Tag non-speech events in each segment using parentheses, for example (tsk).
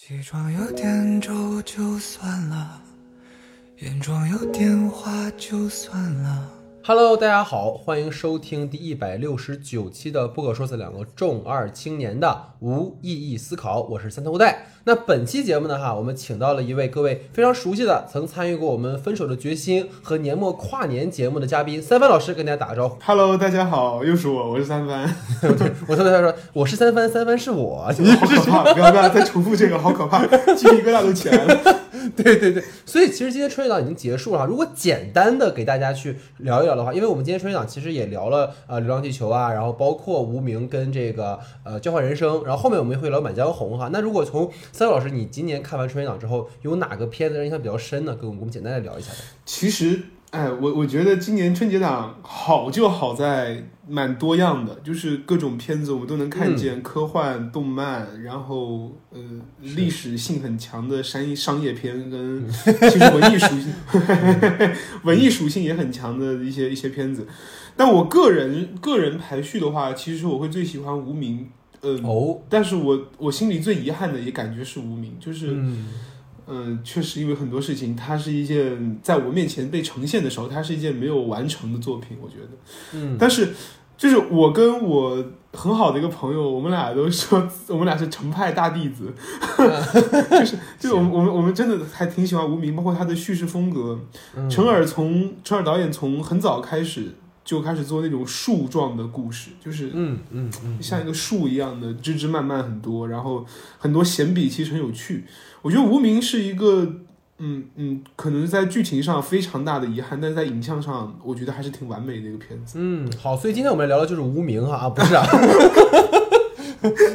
起床有点皱就算了，眼妆有点花就算了。Hello，大家好，欢迎收听第一百六十九期的不可说死两个重二青年的无意义思考，我是三头带。那本期节目呢，哈，我们请到了一位各位非常熟悉的，曾参与过我们《分手的决心》和年末跨年节目的嘉宾三帆老师，跟大家打个招呼。Hello，大家好，又是我，我是三帆。(laughs) 我特别想说我是三帆，三帆是我。好可怕！不要不要再重复这个，好可怕，鸡皮疙瘩都起来了。(laughs) 对对对，所以其实今天春节档已经结束了哈。如果简单的给大家去聊一聊的话，因为我们今天春节档其实也聊了呃《流浪地球》啊，然后包括无名跟这个呃交换人生，然后后面我们会聊《满江红》哈。那如果从三位老师，你今年看完春节档之后，有哪个片子让印象比较深呢？跟我们我们简单的聊一下。其实，哎，我我觉得今年春节档好就好在蛮多样的，就是各种片子我们都能看见，科幻、动漫，然后呃历史性很强的商商业片，跟其实文艺属性 (laughs) 文艺属性也很强的一些一些片子。但我个人个人排序的话，其实我会最喜欢无名。嗯、哦，但是我我心里最遗憾的也感觉是无名，就是嗯嗯，确实因为很多事情，它是一件在我面前被呈现的时候，它是一件没有完成的作品，我觉得。嗯，但是就是我跟我很好的一个朋友，我们俩都说我们俩是程派大弟子，(laughs) 就是就我们我们我们真的还挺喜欢无名，包括他的叙事风格。嗯陈耳从陈耳导演从很早开始就开始做那种树状的故事，就是嗯嗯嗯，像一个树一样的枝枝蔓蔓很多，然后很多闲笔其实很有趣。我觉得《无名》是一个，嗯嗯，可能在剧情上非常大的遗憾，但是在影像上，我觉得还是挺完美的一个片子。嗯，好，所以今天我们聊的就是无名哈啊，不是啊。(laughs)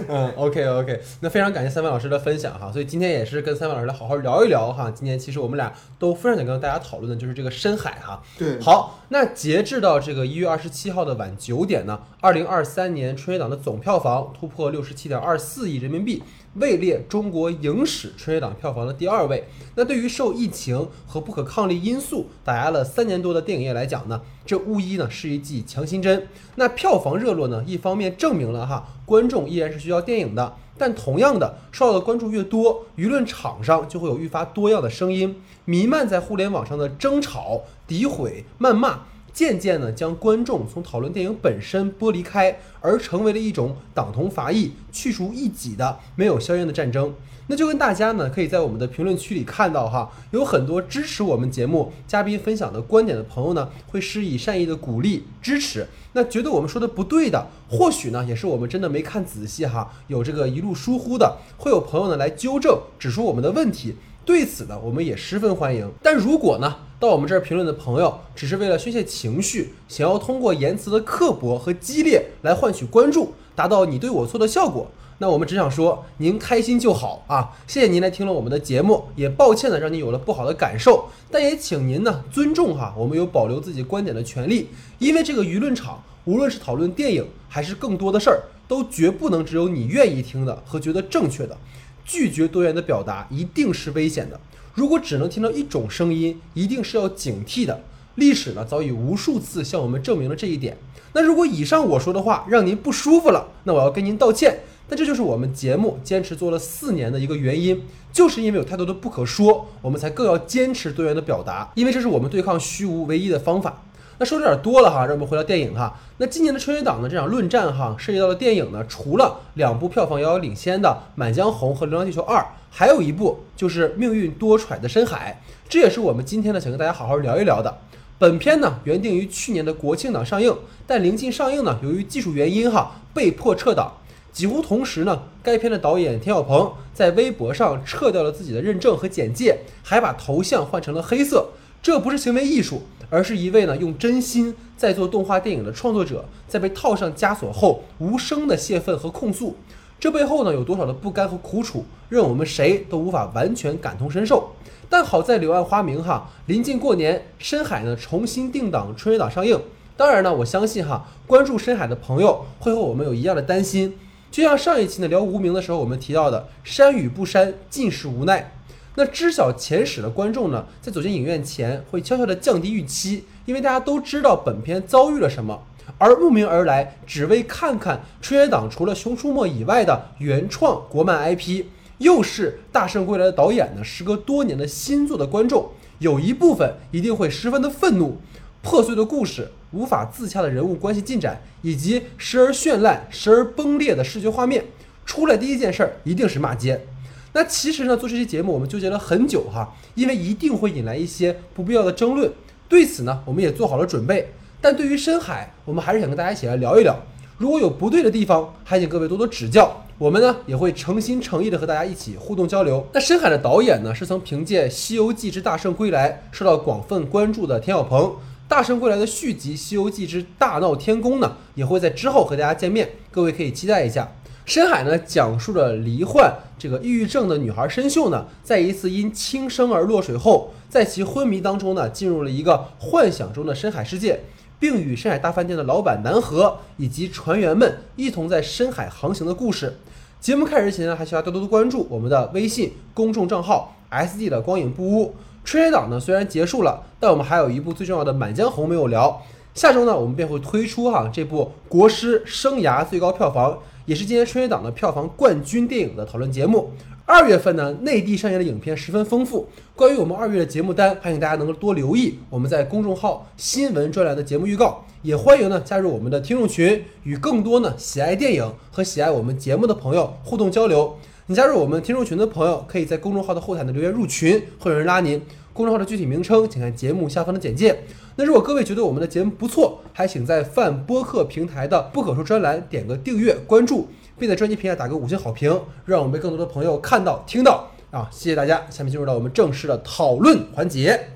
嗯，OK OK，那非常感谢三位老师的分享哈，所以今天也是跟三位老师来好好聊一聊哈。今天其实我们俩都非常想跟大家讨论的就是这个深海哈。对，好，那截至到这个一月二十七号的晚九点呢，二零二三年春节档的总票房突破六十七点二四亿人民币，位列中国影史春节档票房的第二位。那对于受疫情和不可抗力因素打压了三年多的电影业来讲呢，这无疑呢是一剂强心针。那票房热络呢，一方面证明了哈观众依然是需要电影的，但同样的，受到的关注越多，舆论场上就会有愈发多样的声音，弥漫在互联网上的争吵、诋毁、谩骂。渐渐呢，将观众从讨论电影本身剥离开，而成为了一种党同伐异、去除异己的没有硝烟的战争。那就跟大家呢，可以在我们的评论区里看到哈，有很多支持我们节目嘉宾分享的观点的朋友呢，会施以善意的鼓励支持。那觉得我们说的不对的，或许呢，也是我们真的没看仔细哈，有这个一路疏忽的，会有朋友呢来纠正，指出我们的问题。对此呢，我们也十分欢迎。但如果呢，到我们这儿评论的朋友只是为了宣泄情绪，想要通过言辞的刻薄和激烈来换取关注，达到你对我错的效果，那我们只想说您开心就好啊！谢谢您来听了我们的节目，也抱歉呢让您有了不好的感受，但也请您呢尊重哈，我们有保留自己观点的权利，因为这个舆论场，无论是讨论电影还是更多的事儿，都绝不能只有你愿意听的和觉得正确的。拒绝多元的表达一定是危险的。如果只能听到一种声音，一定是要警惕的。历史呢，早已无数次向我们证明了这一点。那如果以上我说的话让您不舒服了，那我要跟您道歉。那这就是我们节目坚持做了四年的一个原因，就是因为有太多的不可说，我们才更要坚持多元的表达，因为这是我们对抗虚无唯一的方法。那说的有点多了哈，让我们回到电影哈。那今年的春节档呢，这场论战哈，涉及到的电影呢，除了两部票房遥遥领先的《满江红》和《流浪地球二》，还有一部就是《命运多舛的深海》，这也是我们今天呢想跟大家好好聊一聊的。本片呢原定于去年的国庆档上映，但临近上映呢，由于技术原因哈，被迫撤档。几乎同时呢，该片的导演田晓鹏在微博上撤掉了自己的认证和简介，还把头像换成了黑色。这不是行为艺术，而是一位呢用真心在做动画电影的创作者，在被套上枷锁后无声的泄愤和控诉。这背后呢有多少的不甘和苦楚，让我们谁都无法完全感同身受。但好在柳暗花明哈，临近过年，深海呢重新定档春节档上映。当然呢，我相信哈，关注深海的朋友会和我们有一样的担心。就像上一期呢聊无名的时候，我们提到的“山与不山，尽是无奈”。那知晓前史的观众呢，在走进影院前会悄悄地降低预期，因为大家都知道本片遭遇了什么。而慕名而来，只为看看春节档除了《熊出没》以外的原创国漫 IP，又是《大圣归来》的导演呢，时隔多年的新作的观众，有一部分一定会十分的愤怒。破碎的故事、无法自洽的人物关系进展，以及时而绚烂、时而崩裂的视觉画面，出来第一件事儿一定是骂街。那其实呢，做这期节目我们纠结了很久哈，因为一定会引来一些不必要的争论。对此呢，我们也做好了准备。但对于深海，我们还是想跟大家一起来聊一聊。如果有不对的地方，还请各位多多指教。我们呢也会诚心诚意的和大家一起互动交流。那深海的导演呢，是曾凭借《西游记之大圣归来》受到广泛关注的田晓鹏。大圣归来的续集《西游记之大闹天宫》呢，也会在之后和大家见面，各位可以期待一下。深海呢，讲述着罹患这个抑郁症的女孩申秀呢，在一次因轻生而落水后，在其昏迷当中呢，进入了一个幻想中的深海世界，并与深海大饭店的老板南河以及船员们一同在深海航行的故事。节目开始前呢，还需要多多的关注我们的微信公众账号 “SD 的光影不污”。春节档呢虽然结束了，但我们还有一部最重要的《满江红》没有聊。下周呢，我们便会推出哈这部国师生涯最高票房，也是今年春节档的票房冠军电影的讨论节目。二月份呢，内地上映的影片十分丰富。关于我们二月的节目单，还请大家能够多留意我们在公众号新闻专栏的节目预告。也欢迎呢加入我们的听众群，与更多呢喜爱电影和喜爱我们节目的朋友互动交流。你加入我们听众群的朋友，可以在公众号的后台的留言入群，会有人拉您。公众号的具体名称，请看节目下方的简介。那如果各位觉得我们的节目不错，还请在泛播客平台的不可说专栏点个订阅关注，并在专辑评价打个五星好评，让我们被更多的朋友看到听到啊！谢谢大家。下面进入到我们正式的讨论环节。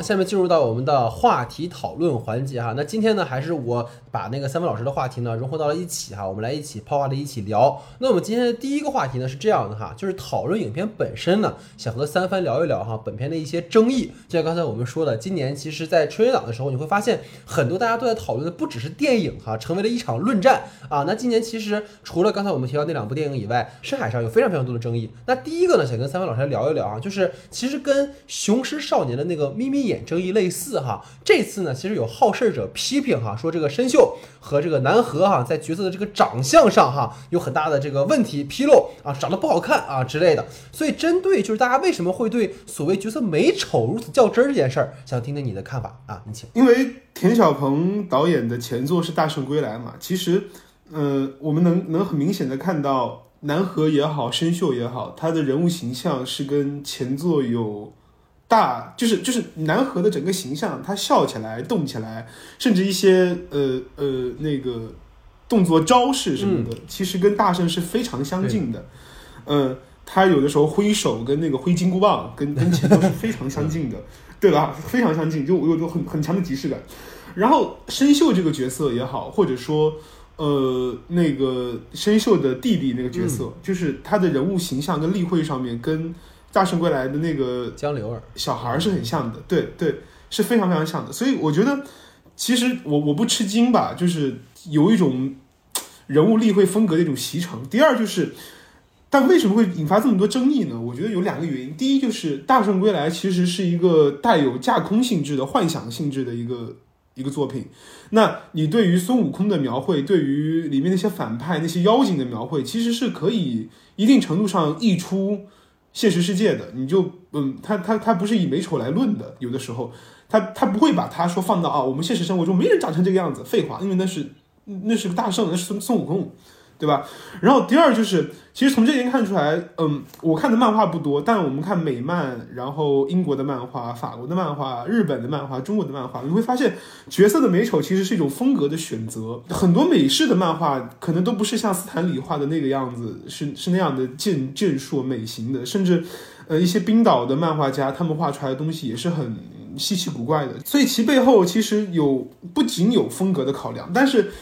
好，下面进入到我们的话题讨论环节哈。那今天呢，还是我把那个三位老师的话题呢融合到了一起哈，我们来一起抛话题，一起聊。那我们今天的第一个话题呢是这样的哈，就是讨论影片本身呢，想和三番聊一聊哈本片的一些争议。就像刚才我们说的，今年其实，在春节档的时候，你会发现很多大家都在讨论的不只是电影哈，成为了一场论战啊。那今年其实除了刚才我们提到那两部电影以外，深海上有非常非常多的争议。那第一个呢，想跟三番老师来聊一聊啊，就是其实跟《雄狮少年》的那个。眯眯点争议类似哈，这次呢，其实有好事者批评哈，说这个申秀和这个南河哈，在角色的这个长相上哈，有很大的这个问题纰漏啊，长得不好看啊之类的。所以针对就是大家为什么会对所谓角色美丑如此较真这件事儿，想听听你的看法啊，你请。因为田晓鹏导演的前作是《大圣归来》嘛，其实，呃，我们能能很明显的看到南河也好，申秀也好，他的人物形象是跟前作有。大就是就是南河的整个形象，他笑起来、动起来，甚至一些呃呃那个动作招式什么的，其实跟大圣是非常相近的。嗯，他有的时候挥手跟那个挥金箍棒，跟跟前都是非常相近的，(laughs) 对吧？非常相近，就有种很很强的即视感。然后申秀这个角色也好，或者说呃那个申秀的弟弟那个角色，就是他的人物形象跟立绘上面跟。大圣归来的那个江流儿小孩是很像的，对对，是非常非常像的。所以我觉得，其实我我不吃惊吧，就是有一种人物立绘风格的一种习成。第二就是，但为什么会引发这么多争议呢？我觉得有两个原因。第一就是大圣归来其实是一个带有架空性质的幻想性质的一个一个作品。那你对于孙悟空的描绘，对于里面那些反派、那些妖精的描绘，其实是可以一定程度上溢出。现实世界的，你就嗯，他他他不是以美丑来论的，有的时候他他不会把他说放到啊，我们现实生活中没人长成这个样子，废话，因为那是那是个大圣，那是孙孙悟空。对吧？然后第二就是，其实从这点看出来，嗯，我看的漫画不多，但我们看美漫，然后英国的漫画、法国的漫画、日本的漫画、中国的漫画，你会发现角色的美丑其实是一种风格的选择。很多美式的漫画可能都不是像斯坦李画的那个样子，是是那样的健健硕美型的，甚至呃一些冰岛的漫画家他们画出来的东西也是很稀奇古怪的。所以其背后其实有不仅有风格的考量，但是。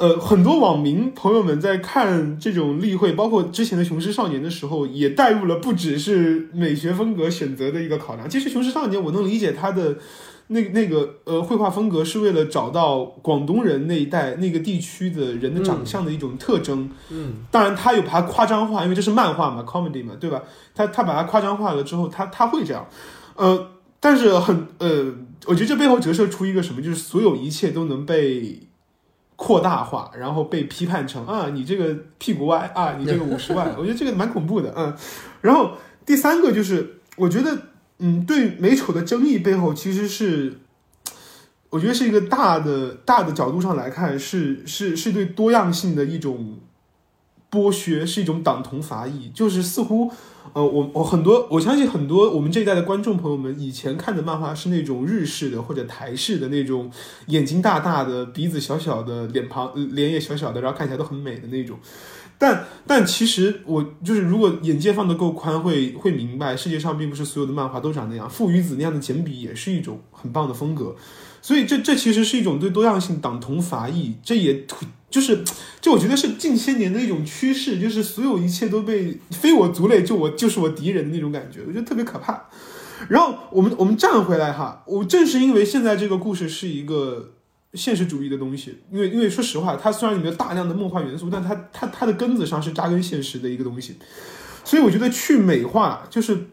呃，很多网民朋友们在看这种例会，包括之前的《雄狮少年》的时候，也带入了不只是美学风格选择的一个考量。其实《雄狮少年》，我能理解他的那那个呃绘画风格是为了找到广东人那一代那个地区的人的长相的一种特征。嗯，当然他有把它夸张化，因为这是漫画嘛，comedy 嘛，对吧？他他把它夸张化了之后，他他会这样。呃，但是很呃，我觉得这背后折射出一个什么，就是所有一切都能被扩大化，然后被批判成啊，你这个屁股歪啊，你这个五十万，我觉得这个蛮恐怖的，嗯。然后第三个就是，我觉得嗯，对美丑的争议背后其实是。我觉得是一个大的大的角度上来看，是是是对多样性的一种剥削，是一种党同伐异。就是似乎，呃，我我很多我相信很多我们这一代的观众朋友们以前看的漫画是那种日式的或者台式的那种眼睛大大的、鼻子小小的、脸庞脸也小小的，然后看起来都很美的那种。但但其实我就是如果眼界放得够宽，会会明白世界上并不是所有的漫画都长那样。父与子那样的简笔也是一种很棒的风格。所以这这其实是一种对多样性党同伐异，这也就是这我觉得是近些年的一种趋势，就是所有一切都被非我族类，就我就是我敌人的那种感觉，我觉得特别可怕。然后我们我们站回来哈，我正是因为现在这个故事是一个现实主义的东西，因为因为说实话，它虽然里面有大量的梦幻元素，但它它它的根子上是扎根现实的一个东西，所以我觉得去美化就是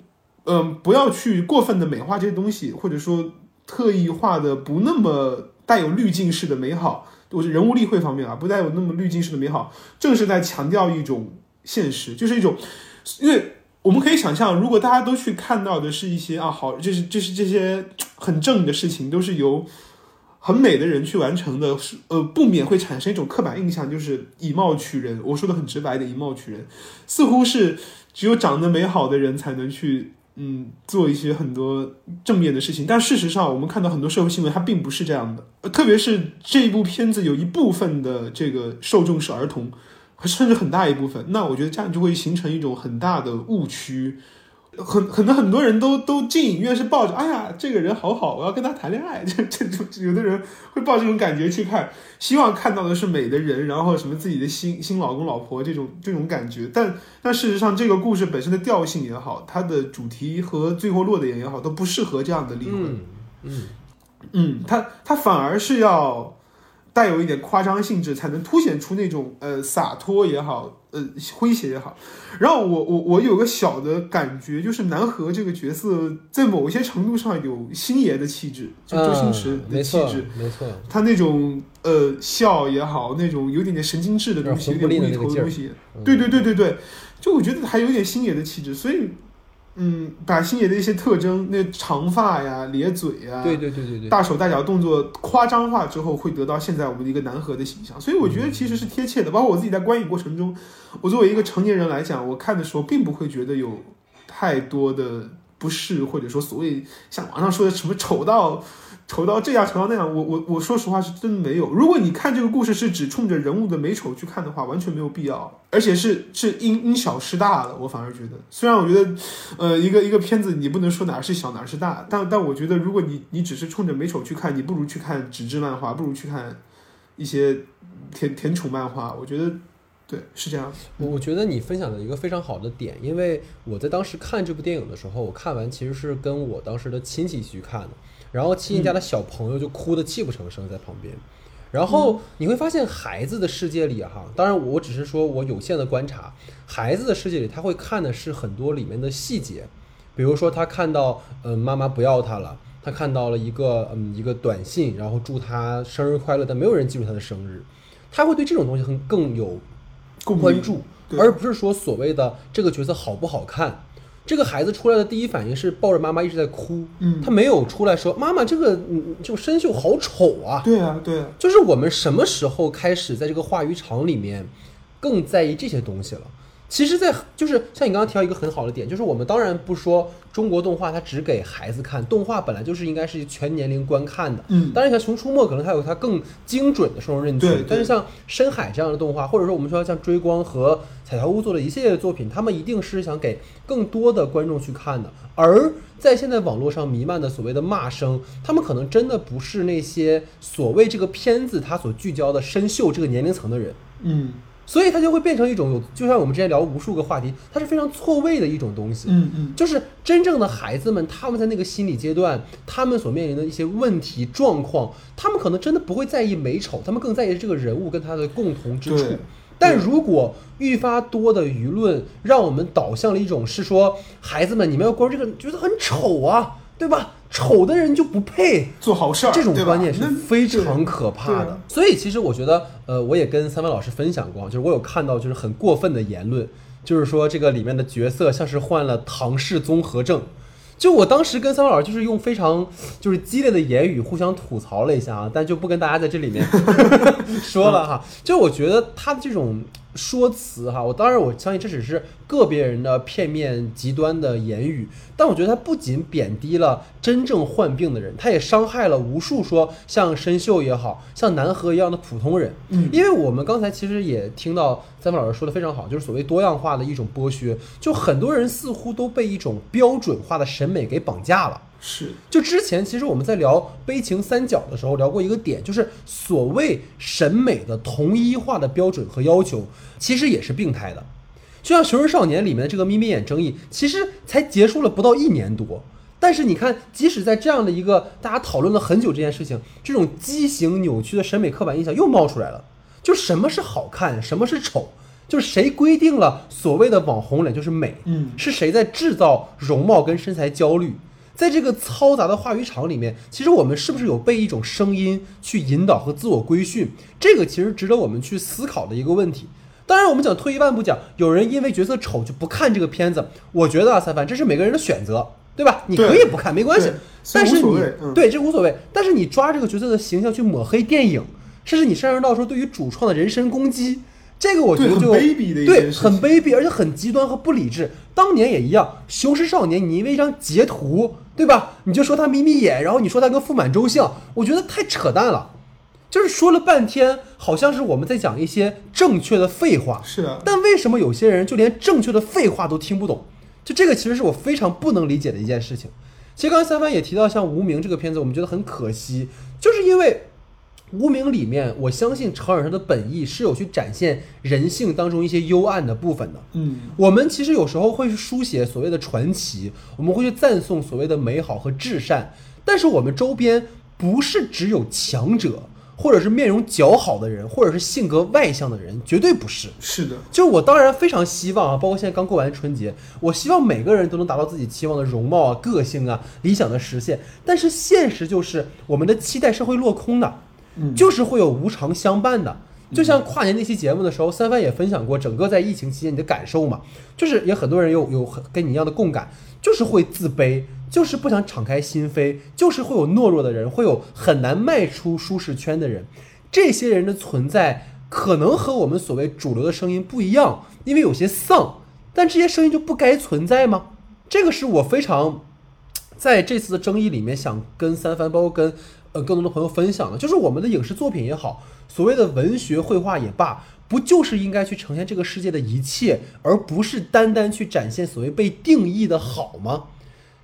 嗯、不要去过分的美化这些东西，或者说。特意画的不那么带有滤镜式的美好，我是人物例会方面啊，不带有那么滤镜式的美好，正是在强调一种现实，就是一种，因为我们可以想象，如果大家都去看到的是一些啊好，就是就是这些很正的事情，都是由很美的人去完成的，是呃不免会产生一种刻板印象，就是以貌取人。我说的很直白的以貌取人，似乎是只有长得美好的人才能去。嗯，做一些很多正面的事情，但事实上，我们看到很多社会新闻，它并不是这样的。特别是这一部片子有一部分的这个受众是儿童，甚至很大一部分，那我觉得这样就会形成一种很大的误区。很可能很多人都都进影院是抱着，哎呀，这个人好好，我要跟他谈恋爱。(laughs) 这这种有的人会抱这种感觉去看，希望看到的是美的人，然后什么自己的新新老公老婆这种这种感觉。但但事实上，这个故事本身的调性也好，它的主题和最后落的点也好，都不适合这样的离婚。嗯嗯嗯，它它反而是要带有一点夸张性质，才能凸显出那种呃洒脱也好，呃诙谐也好。然后我我我有个小的感觉，就是南河这个角色在某一些程度上有星爷的气质，就周星驰的气质。没错，他那种呃笑也好，那种有点点神经质的东西，有有点点无厘头的东西，嗯对对对对对，就我觉得还有点星爷的气质，所以嗯，把星爷的一些特征，那长发呀、咧嘴呀，对对对对对，大手大脚动作夸张化之后，会得到现在我们的一个南河的形象，所以我觉得其实是贴切的。包括我自己在观影过程中，我作为一个成年人来讲，我看的时候并不会觉得有太多的不适，或者说所谓像网上说的什么丑到丑到这样丑到那样，我我我说实话是真没有。如果你看这个故事是只冲着人物的美丑去看的话，完全没有必要，而且是是因因小失大了。我反而觉得，虽然我觉得呃，一个一个片子你不能说哪是小哪是大，但但我觉得如果你你只是冲着美丑去看，你不如去看纸质漫画，不如去看一些甜甜宠漫画。我觉得对是这样。我我觉得你分享了一个非常好的点，因为我在当时看这部电影的时候，我看完其实是跟我当时的亲戚去看的，然后亲戚家的小朋友就哭得泣不成声在旁边。然后你会发现，孩子的世界里哈，当然我只是说我有限的观察，孩子的世界里他会看的是很多里面的细节，比如说他看到嗯妈妈不要他了，他看到了一个嗯一个短信，然后祝他生日快乐，但没有人记住他的生日，他会对这种东西很更有关注，而不是说所谓的这个角色好不好看。这个孩子出来的第一反应是抱着妈妈一直在哭，嗯他没有出来说妈妈这个嗯这个生锈好丑啊。对啊，对啊，就是我们什么时候开始在这个话语场里面更在意这些东西了？其实在，就是像你刚刚提到一个很好的点，就是我们当然不说中国动画它只给孩子看，动画本来就是应该是全年龄观看的。嗯当然像《熊出没》可能它有它更精准的受众人群，但是像深海这样的动画，或者说我们说像追光和彩条屋做的一系列的作品，他们一定是想给更多的观众去看的。而在现在网络上弥漫的所谓的骂声，他们可能真的不是那些所谓这个片子它所聚焦的深秀这个年龄层的人。嗯所以它就会变成一种有，就像我们之前聊无数个话题，它是非常错位的一种东西。嗯嗯，就是真正的孩子们，他们在那个心理阶段，他们所面临的一些问题状况，他们可能真的不会在意美丑，他们更在意这个人物跟他的共同之处对。但如果愈发多的舆论让我们导向了一种是说，孩子们你们要关注这个，觉得很丑啊，对吧？丑的人就不配。做好事儿，这种观念是非常可怕的。所以其实我觉得，呃，我也跟三位老师分享过，就是我有看到就是很过分的言论，就是说这个里面的角色像是患了唐氏综合症。就我当时跟三位老师就是用非常就是激烈的言语互相吐槽了一下啊，但就不跟大家在这里面 (laughs) 说了哈。就我觉得他的这种说辞哈，我当然我相信这只是个别人的片面极端的言语，但我觉得他不仅贬低了真正患病的人，他也伤害了无数说像申秀也好像南河一样的普通人。嗯因为我们刚才其实也听到三文老师说的非常好，就是所谓多样化的一种剥削，就很多人似乎都被一种标准化的审美给绑架了。是就之前其实我们在聊悲情三角的时候聊过一个点，就是所谓审美的同一化的标准和要求，其实也是病态的。就像《熊人少年》里面的这个眯眯眼争议，其实才结束了不到一年多，但是你看，即使在这样的一个大家讨论了很久这件事情，这种畸形扭曲的审美刻板印象又冒出来了。就什么是好看，什么是丑，就是谁规定了所谓的网红脸就是美？嗯是谁在制造容貌跟身材焦虑？在这个嘈杂的话语场里面，其实我们是不是有被一种声音去引导和自我规训？这个其实值得我们去思考的一个问题。当然，我们讲退一万步讲，有人因为角色丑就不看这个片子，我觉得啊，三凡这是每个人的选择，对吧？你可以不看，没关系但是你嗯对这无所谓，但是你抓这个角色的形象去抹黑电影，甚至你上升到说对于主创的人身攻击，这个我觉得就对很卑鄙，而且很极端和不理智。当年也一样，《雄狮少年》，你因为一张截图，对吧？你就说他眯眯眼，然后你说他跟傅满洲像，我觉得太扯淡了。就是说了半天，好像是我们在讲一些正确的废话，是啊，但为什么有些人就连正确的废话都听不懂？就这个其实是我非常不能理解的一件事情。其实刚才三番也提到，像《无名》这个片子，我们觉得很可惜，就是因为《无名》里面，我相信常远他的本意是有去展现人性当中一些幽暗的部分的。嗯我们其实有时候会去书写所谓的传奇，我们会去赞颂所谓的美好和至善，但是我们周边不是只有强者，或者是面容姣好的人，或者是性格外向的人，绝对不是。是的，就是我当然非常希望啊，包括现在刚过完春节，我希望每个人都能达到自己期望的容貌啊、个性啊、理想的实现。但是现实就是我们的期待是会落空的，嗯就是会有无常相伴的。就像跨年那期节目的时候，三番也分享过整个在疫情期间你的感受嘛，就是也很多人有有很跟你一样的共感，就是会自卑，就是不想敞开心扉，就是会有懦弱的人，会有很难迈出舒适圈的人。这些人的存在可能和我们所谓主流的声音不一样，因为有些丧，但这些声音就不该存在吗？这个是我非常在这次的争议里面想跟三番，包括跟呃更多的朋友分享的，就是我们的影视作品也好，所谓的文学绘画也罢，不就是应该去呈现这个世界的一切，而不是单单去展现所谓被定义的好吗？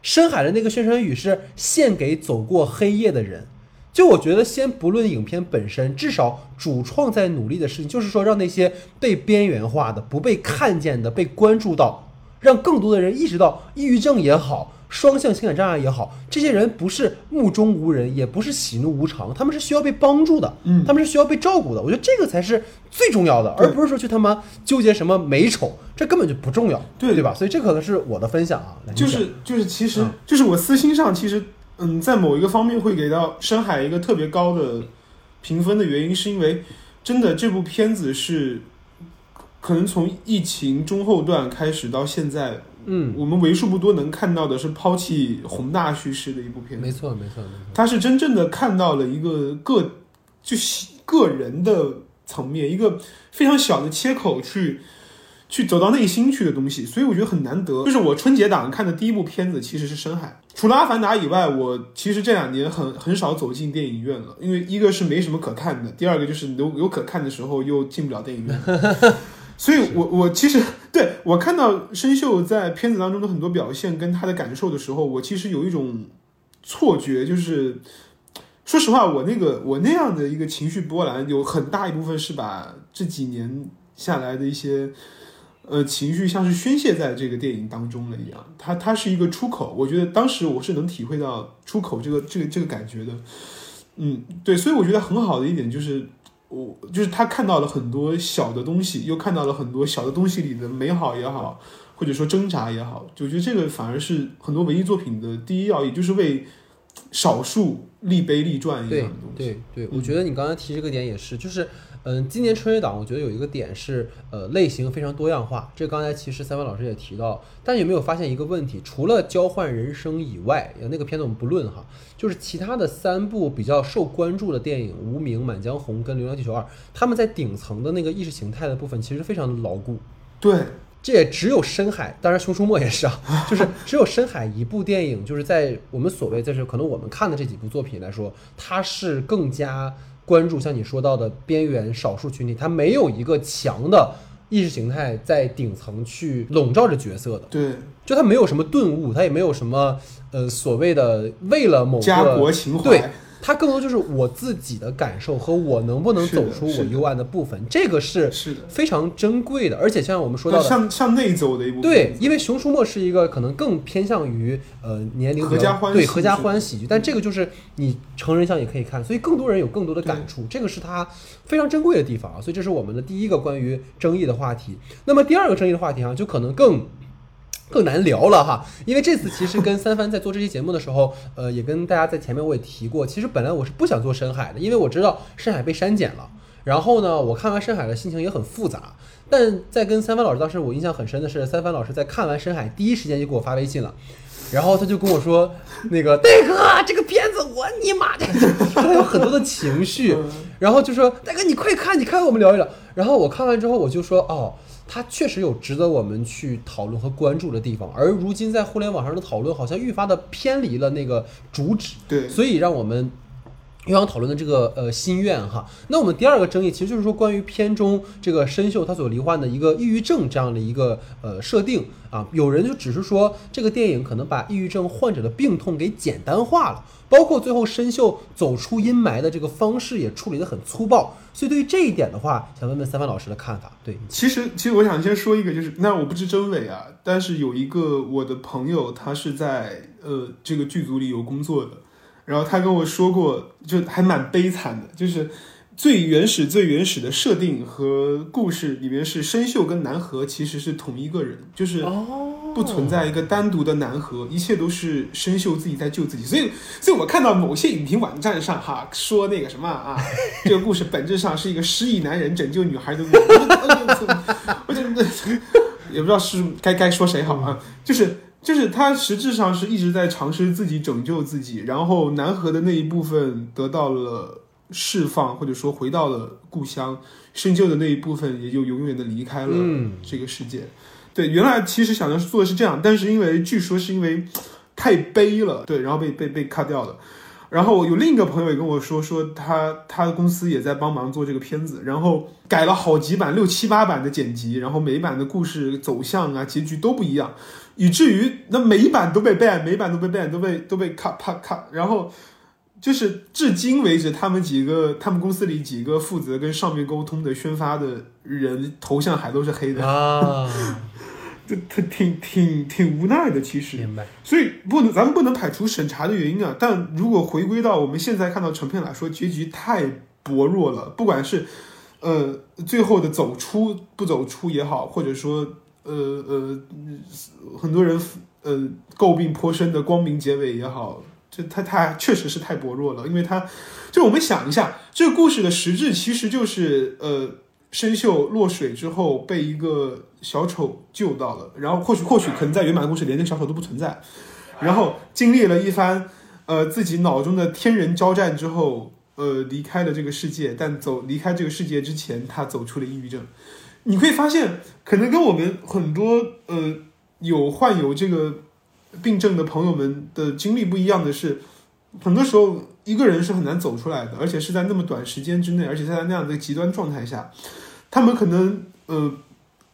深海的那个宣传语是献给走过黑夜的人。就我觉得，先不论影片本身，至少主创在努力的事情，就是说让那些被边缘化的、不被看见的、被关注到，让更多的人意识到，抑郁症也好，双向情感障碍也好，这些人不是目中无人，也不是喜怒无常，他们是需要被帮助的，嗯。他们是需要被照顾的。我觉得这个才是最重要的，而不是说去他妈纠结什么美丑，这根本就不重要，对。对吧？所以这可能是我的分享啊，就是就是，其实、嗯。就是我私心上，其实嗯，在某一个方面会给到深海一个特别高的评分的原因，是因为真的这部片子是可能从疫情中后段开始到现在，嗯，我们为数不多能看到的是抛弃宏大叙事的一部片子。没错，没错，没错。他是真正的看到了一个个就是个人的层面，一个非常小的切口去去走到内心去的东西，所以我觉得很难得。就是我春节档看的第一部片子其实是《深海》，除了《阿凡达》以外，我其实这两年很很少走进电影院了，因为一个是没什么可看的，第二个就是有有可看的时候又进不了电影院。所以我，我其实对我看到申秀在片子当中的很多表现跟他的感受的时候，我其实有一种错觉，就是说实话，我那个我那样的一个情绪波澜，有很大一部分是把这几年下来的一些呃情绪，像是宣泄在这个电影当中了一样。它它是一个出口，我觉得当时我是能体会到出口这个这个这个感觉的。嗯，对，所以我觉得很好的一点就是。我就是他看到了很多小的东西，又看到了很多小的东西里的美好也好，或者说挣扎也好，就觉得这个反而是很多文艺作品的第一要义，就是为少数立碑立传一样的东西。对对，我觉得你刚才提这个点也是，就是嗯，今年春节档我觉得有一个点是呃类型非常多样化，这刚才其实三文老师也提到，但有没有发现一个问题？除了交换人生以外，那个片子我们不论哈，就是其他的三部比较受关注的电影《无名》《满江红》跟《流浪地球二》，他们在顶层的那个意识形态的部分其实非常的牢固。对这也只有深海，当然《熊出没》也是啊，就是只有深海一部电影，就是在我们所谓就是可能我们看的这几部作品来说，它是更加关注像你说到的边缘少数群体，它没有一个强的意识形态在顶层去笼罩着角色的，对，就它没有什么顿悟，它也没有什么呃所谓的为了某个家国情怀。对，它更多就是我自己的感受和我能不能走出我幽暗的部分，这个是是，非常珍贵的，而且像我们说到的。向向内走的一部分。对，因为《熊出没》是一个可能更偏向于呃年龄合家欢对合家欢喜剧，但这个就是你成人向也可以看，所以更多人有更多的感触，这个是它非常珍贵的地方啊。所以这是我们的第一个关于争议的话题。那么第二个争议的话题啊，就可能更。更难聊了哈，因为这次其实跟三番在做这期节目的时候，呃，也跟大家在前面我也提过，其实本来我是不想做深海的，因为我知道深海被删减了。然后呢，我看完深海的心情也很复杂。但在跟三番老师当时，我印象很深的是，三番老师在看完深海第一时间就给我发微信了，然后他就跟我说：“那个戴哥，这个片子我你妈的，他有很多的情绪，然后就说大哥你快看，你看我们聊一聊。”然后我看完之后，我就说：“哦。”它确实有值得我们去讨论和关注的地方，而如今在互联网上的讨论好像愈发的偏离了那个主旨，对。所以让我们又想讨论的这个呃心愿哈。那我们第二个争议其实就是说关于片中这个申秀他所罹患的一个抑郁症这样的一个呃设定啊，有人就只是说这个电影可能把抑郁症患者的病痛给简单化了，包括最后申秀走出阴霾的这个方式也处理得很粗暴。所以对于这一点的话，想问问三番老师的看法。对，其实，其实我想先说一个，就是那我不知真伪啊，但是有一个我的朋友，他是在呃这个剧组里有工作的，然后他跟我说过，就还蛮悲惨的，就是最原始、最原始的设定和故事里面是生锈跟南河其实是同一个人，就是哦不存在一个单独的南河，一切都是生锈自己在救自己。所以，所以我看到某些影评网站上哈说那个什么啊，(laughs) 这个故事本质上是一个失忆男人拯救女孩的故事，我就 (laughs) 我就也不知道是该该说谁好啊，就是。就是他实质上是一直在尝试自己拯救自己，然后南河的那一部分得到了释放，或者说回到了故乡，深究的那一部分也就永远的离开了嗯这个世界。对，原来其实想的是做的是这样，但是因为据说是因为太悲了，对，然后被被被卡掉了。然后有另一个朋友也跟我说，说他他的公司也在帮忙做这个片子，然后改了好几版，六七八版的剪辑，然后每一版的故事走向啊、结局都不一样，以至于那每一版都被 ban，每一版都被 ban，都被都被 cut cut cut，然后就是至今为止，他们几个他们公司里几个负责跟上面沟通的宣发的人头像还都是黑的，啊，(laughs) 这他挺挺挺无奈的，其实。明白。所以不能，咱们不能排除审查的原因啊。但如果回归到我们现在看到成片来说，结局太薄弱了。不管是呃最后的走出不走出也好，或者说呃呃很多人呃诟病颇深的光明结尾也好，这它它确实是太薄弱了。因为它就我们想一下，这个故事的实质其实就是呃生锈落水之后被一个小丑救到了，然后或许或许可能在原版故事连那个小丑都不存在，然后经历了一番呃自己脑中的天人交战之后，呃离开了这个世界，但走离开这个世界之前，他走出了抑郁症。你会发现，可能跟我们很多呃有患有这个病症的朋友们的经历不一样的是，很多时候一个人是很难走出来的，而且是在那么短时间之内，而且在那样的极端状态下，他们可能呃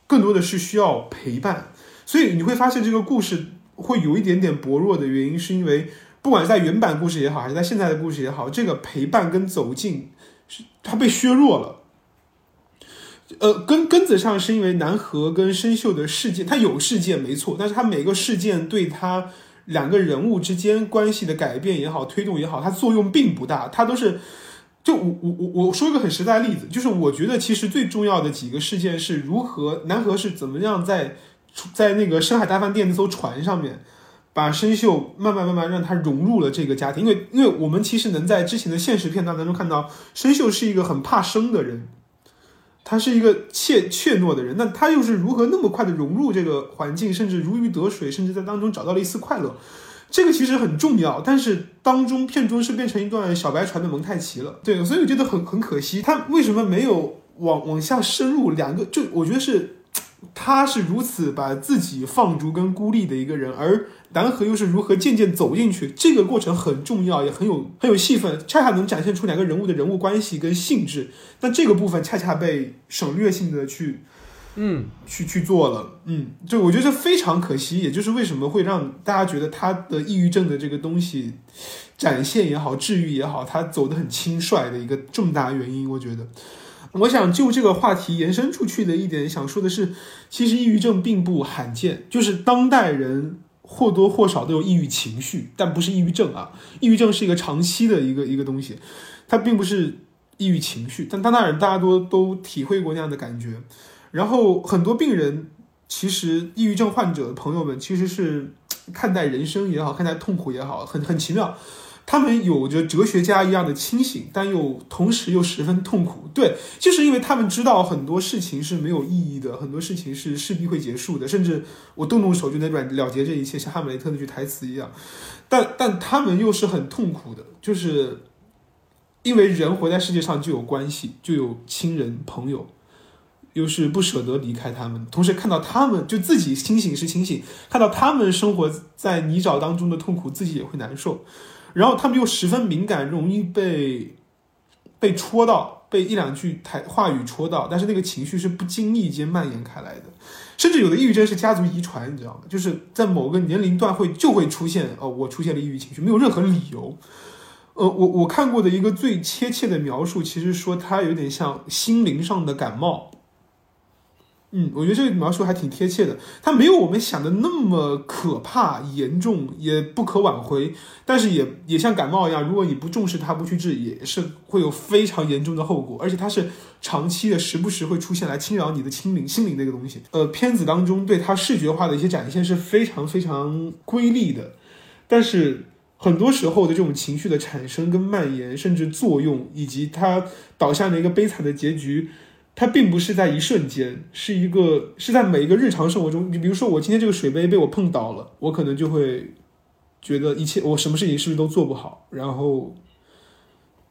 更多的是需要陪伴，所以你会发现这个故事会有一点点薄弱的原因，是因为不管在原版故事也好，还是在现在的故事也好，这个陪伴跟走近是它被削弱了。呃，根根子上是因为南河跟生锈的事件，它有事件没错，但是它每个事件对它两个人物之间关系的改变也好，推动也好，它作用并不大，它都是。就我我我我说一个很实在的例子，就是我觉得其实最重要的几个事件是如何南河是怎么样在在那个深海大饭店那艘船上面把生锈慢慢慢慢让他融入了这个家庭，因为因为我们其实能在之前的现实片段当中看到，生锈是一个很怕生的人，他是一个怯怯懦的人，那他又是如何那么快的融入这个环境，甚至如鱼得水，甚至在当中找到了一丝快乐，这个其实很重要，但是当中片中是变成一段小白船的蒙太奇了，对，所以我觉得很很可惜，他为什么没有往往下深入？两个就我觉得是。他是如此把自己放逐跟孤立的一个人，而南河又是如何渐渐走进去，这个过程很重要，也很有很有戏份，恰恰能展现出两个人物的人物关系跟性质。但这个部分恰恰被省略性的去，嗯，去去做了，嗯，就我觉得这非常可惜。也就是为什么会让大家觉得他的抑郁症的这个东西展现也好，治愈也好，他走得很轻率的一个重大原因，我觉得。我想就这个话题延伸出去的一点，想说的是，其实抑郁症并不罕见，就是当代人或多或少都有抑郁情绪，但不是抑郁症啊。抑郁症是一个长期的一个一个东西，它并不是抑郁情绪，但当代人大多都体会过那样的感觉。然后很多病人，其实抑郁症患者的朋友们，其实是 (tsk) 看待人生也好，看待痛苦也好，很很奇妙。他们有着哲学家一样的清醒，但又同时又十分痛苦。对，就是因为他们知道很多事情是没有意义的，很多事情是势必会结束的，甚至我动动手就能了了结这一切，像哈姆雷特那句台词一样。但但他们又是很痛苦的，就是因为人活在世界上就有关系，就有亲人朋友，又是不舍得离开他们，同时看到他们就自己清醒是清醒，看到他们生活在泥沼当中的痛苦，自己也会难受。然后他们又十分敏感，容易被被戳到，被一两句台话语戳到，但是那个情绪是不经意间蔓延开来的，甚至有的抑郁症是家族遗传，你知道吗？就是在某个年龄段会就会出现，哦，我出现了抑郁情绪，没有任何理由。呃，我我看过的一个最贴切的描述，其实说它有点像心灵上的感冒。嗯，我觉得这个描述还挺贴切的。它没有我们想的那么可怕、严重，也不可挽回。但是也也像感冒一样，如果你不重视它、不去治，也是会有非常严重的后果。而且它是长期的，时不时会出现来侵扰你的心灵、心灵的一个东西。呃，片子当中对它视觉化的一些展现是非常非常瑰丽的。但是很多时候的这种情绪的产生跟蔓延，甚至作用，以及它导向的一个悲惨的结局。它并不是在一瞬间，是一个是在每一个日常生活中。你比如说，我今天这个水杯被我碰倒了，我可能就会觉得一切我什么事情是不是都做不好，然后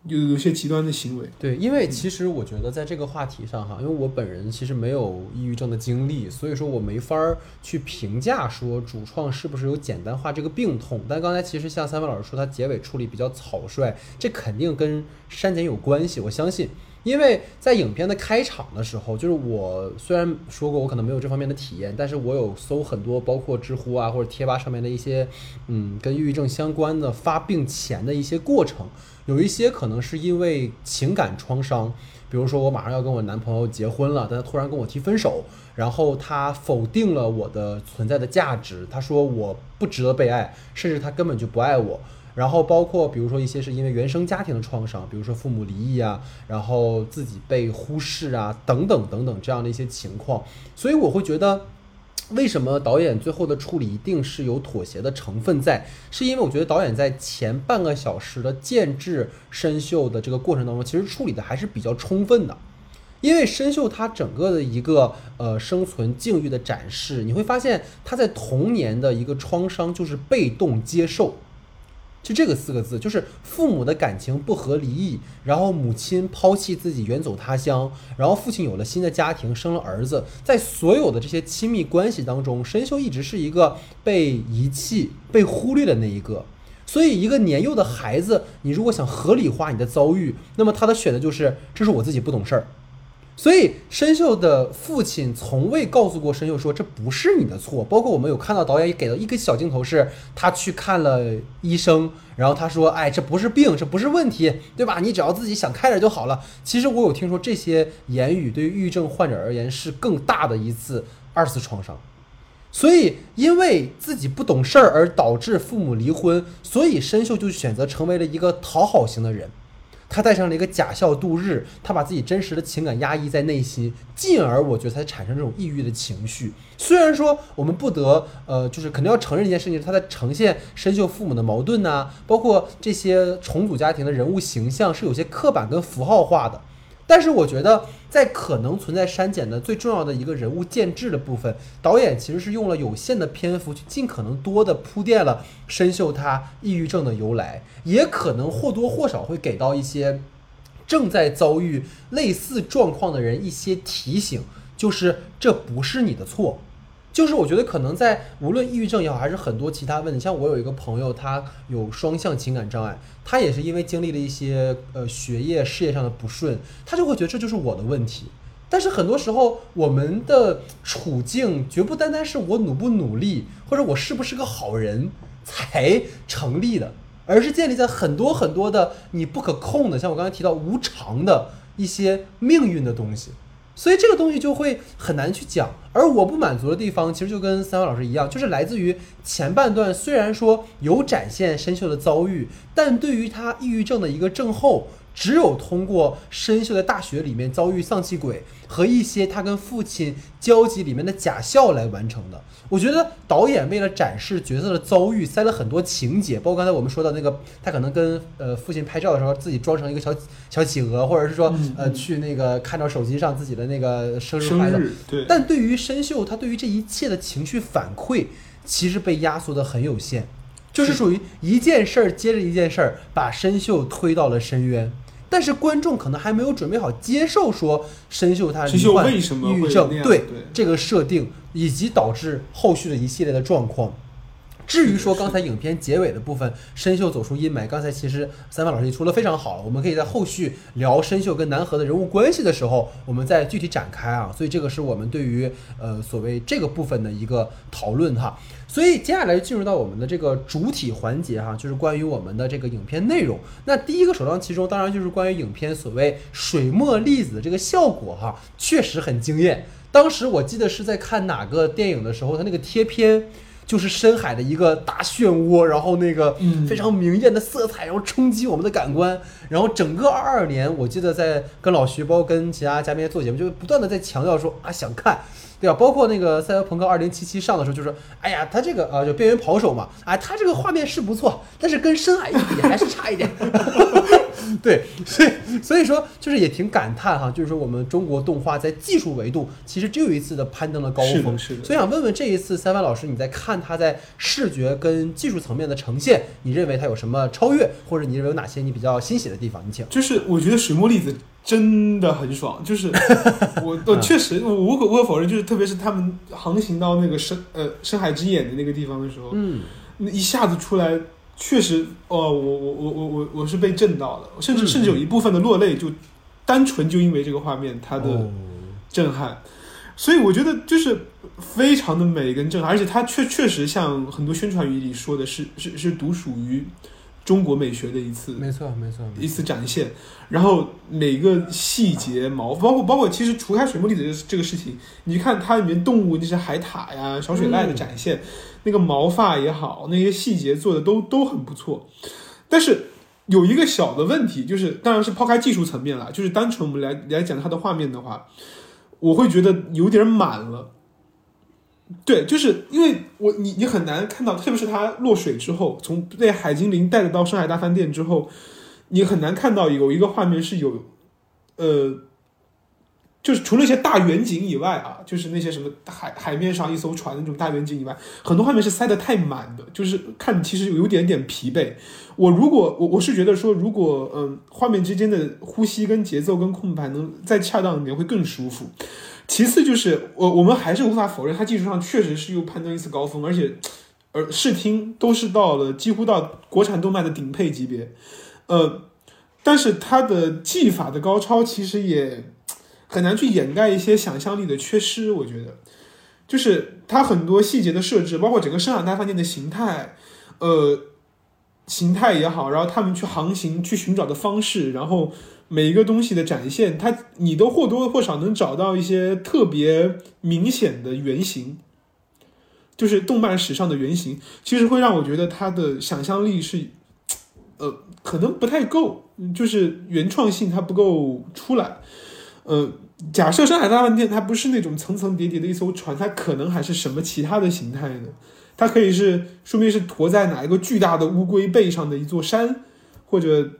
有有些极端的行为。对，因为其实我觉得在这个话题上哈，因为我本人其实没有抑郁症的经历，所以说我没法儿去评价说主创是不是有简单化这个病痛。但刚才其实像三位老师说，他结尾处理比较草率，这肯定跟删减有关系，我相信。因为在影片的开场的时候，就是我虽然说过我可能没有这方面的体验，但是我有搜很多，包括知乎啊或者贴吧上面的一些，嗯，跟抑郁症相关的发病前的一些过程，有一些可能是因为情感创伤，比如说我马上要跟我男朋友结婚了，但他突然跟我提分手，然后他否定了我的存在的价值，他说我不值得被爱，甚至他根本就不爱我。然后包括比如说一些是因为原生家庭的创伤，比如说父母离异啊，然后自己被忽视啊，等等等等这样的一些情况，所以我会觉得，为什么导演最后的处理一定是有妥协的成分在？是因为我觉得导演在前半个小时的建制深秀的这个过程当中，其实处理的还是比较充分的，因为深秀他整个的一个呃生存境遇的展示，你会发现他在童年的一个创伤就是被动接受。就这个四个字，就是父母的感情不合离异，然后母亲抛弃自己远走他乡，然后父亲有了新的家庭，生了儿子，在所有的这些亲密关系当中，申秀一直是一个被遗弃、被忽略的那一个。所以，一个年幼的孩子，你如果想合理化你的遭遇，那么他的选择就是：这是我自己不懂事儿。所以，申秀的父亲从未告诉过申秀说这不是你的错。包括我们有看到导演也给了一个小镜头，是他去看了医生，然后他说：“哎，这不是病，这不是问题，对吧？你只要自己想开点就好了。”其实我有听说这些言语对于抑郁症患者而言是更大的一次二次创伤。所以，因为自己不懂事儿而导致父母离婚，所以申秀就选择成为了一个讨好型的人。他戴上了一个假笑度日，他把自己真实的情感压抑在内心，进而我觉得才产生这种抑郁的情绪。虽然说我们不得呃，就是肯定要承认一件事情，他在呈现深秀父母的矛盾呐、包括这些重组家庭的人物形象是有些刻板跟符号化的。但是我觉得，在可能存在删减的最重要的一个人物建制的部分，导演其实是用了有限的篇幅去尽可能多的铺垫了深秀他抑郁症的由来，也可能或多或少会给到一些正在遭遇类似状况的人一些提醒，就是这不是你的错。就是我觉得可能在无论抑郁症也好，还是很多其他问题，像我有一个朋友，他有双向情感障碍，他也是因为经历了一些呃学业、事业上的不顺，他就会觉得这就是我的问题。但是很多时候，我们的处境绝不单单是我努不努力，或者我是不是个好人才成立的，而是建立在很多很多的你不可控的，像我刚才提到无常的一些命运的东西。所以这个东西就会很难去讲，而我不满足的地方，其实就跟三位老师一样，就是来自于前半段虽然说有展现申秀的遭遇，但对于他抑郁症的一个症候，只有通过深秀在大学里面遭遇丧气鬼和一些他跟父亲交集里面的假笑来完成的。我觉得导演为了展示角色的遭遇，塞了很多情节，包括刚才我们说到那个，他可能跟呃父亲拍照的时候，自己装成一个小小企鹅，或者是说嗯呃去那个看到手机上自己的那个生日生快乐。对，但对于深秀，他对于这一切的情绪反馈，其实被压缩的很有限，就是属于一件事儿接着一件事儿，把深秀推到了深渊。但是观众可能还没有准备好接受说深秀他罹患抑郁症对对这个设定，以及导致后续的一系列的状况。至于说刚才影片结尾的部分，深秀走出阴霾，刚才其实三范老师也说的非常好了，我们可以在后续聊深秀跟南河的人物关系的时候，我们再具体展开啊。所以这个是我们对于呃所谓这个部分的一个讨论哈。所以接下来进入到我们的这个主体环节哈，就是关于我们的这个影片内容。那第一个首当其冲，当然就是关于影片所谓水墨粒子的这个效果哈，确实很惊艳。当时我记得是在看哪个电影的时候，它那个贴片。就是深海的一个大漩涡，然后那个嗯非常明艳的色彩，然后冲击我们的感官。然后整个二二年，我记得在跟老徐，包括跟其他嘉宾做节目，就不断的在强调说啊想看，对啊？包括那个《赛博朋克二零七七》上的时候，就说哎呀，他这个啊就边缘跑手嘛，啊他这个画面是不错，但是跟深海一比还是差一点。(laughs) (laughs) 对，所以所以说就是也挺感叹哈，就是说我们中国动画在技术维度其实只有一次的攀登了高峰。是的。所以想问问这一次三帆老师，你在看他在视觉跟技术层面的呈现，你认为他有什么超越，或者你认为有哪些你比较欣喜的地方？你请。就是我觉得水墨粒子真的很爽，就是 (laughs) 我我确实我无可无可否认，就是特别是他们航行到那个深呃深海之眼的那个地方的时候，嗯，那一下子出来，确实哦，我我我我我我是被震到了，甚至嗯甚至有一部分的落泪，就单纯就因为这个画面它的哦。震撼。所以我觉得就是非常的美跟震撼，而且它确确实像很多宣传语里说的是是是独属于中国美学的一次没错没错，一次展现，然后每个细节毛，包括包括其实除开水墨粒子这个这个事情，你看它里面动物那些海獭呀、小水濑的展现，那个毛发也好，那些细节做的都都很不错。但是有一个小的问题，就是当然是抛开技术层面了，就是单纯我们来来讲它的画面的话，我会觉得有点满了。对，就是因为我你你很难看到，特别是它落水之后，从那海精灵带着到上海大饭店之后，你很难看到有一个画面是有，呃，就是除了一些大远景以外啊，就是那些什么海海面上一艘船那种大远景以外，很多画面是塞得太满的，就是看其实有点点疲惫。我如果我我是觉得说，如果嗯、画面之间的呼吸跟节奏跟空白能再恰当一点，会更舒服。其次就是我我们还是无法否认，它技术上确实是又攀登一次高峰，而且而视听都是到了几乎到国产动漫的顶配级别，呃，但是它的技法的高超其实也很难去掩盖一些想象力的缺失，我觉得，就是它很多细节的设置，包括整个深海大饭店的形态，呃，形态也好，然后他们去航行去寻找的方式，然后每一个东西的展现，它你都或多或少能找到一些特别明显的原型。就是动漫史上的原型，其实会让我觉得它的想象力是呃，可能不太够，就是原创性它不够出来。呃，假设深海大饭店它不是那种层层叠叠的一艘船，它可能还是什么其他的形态呢？它可以是，说明是驮在哪一个巨大的乌龟背上的一座山，或者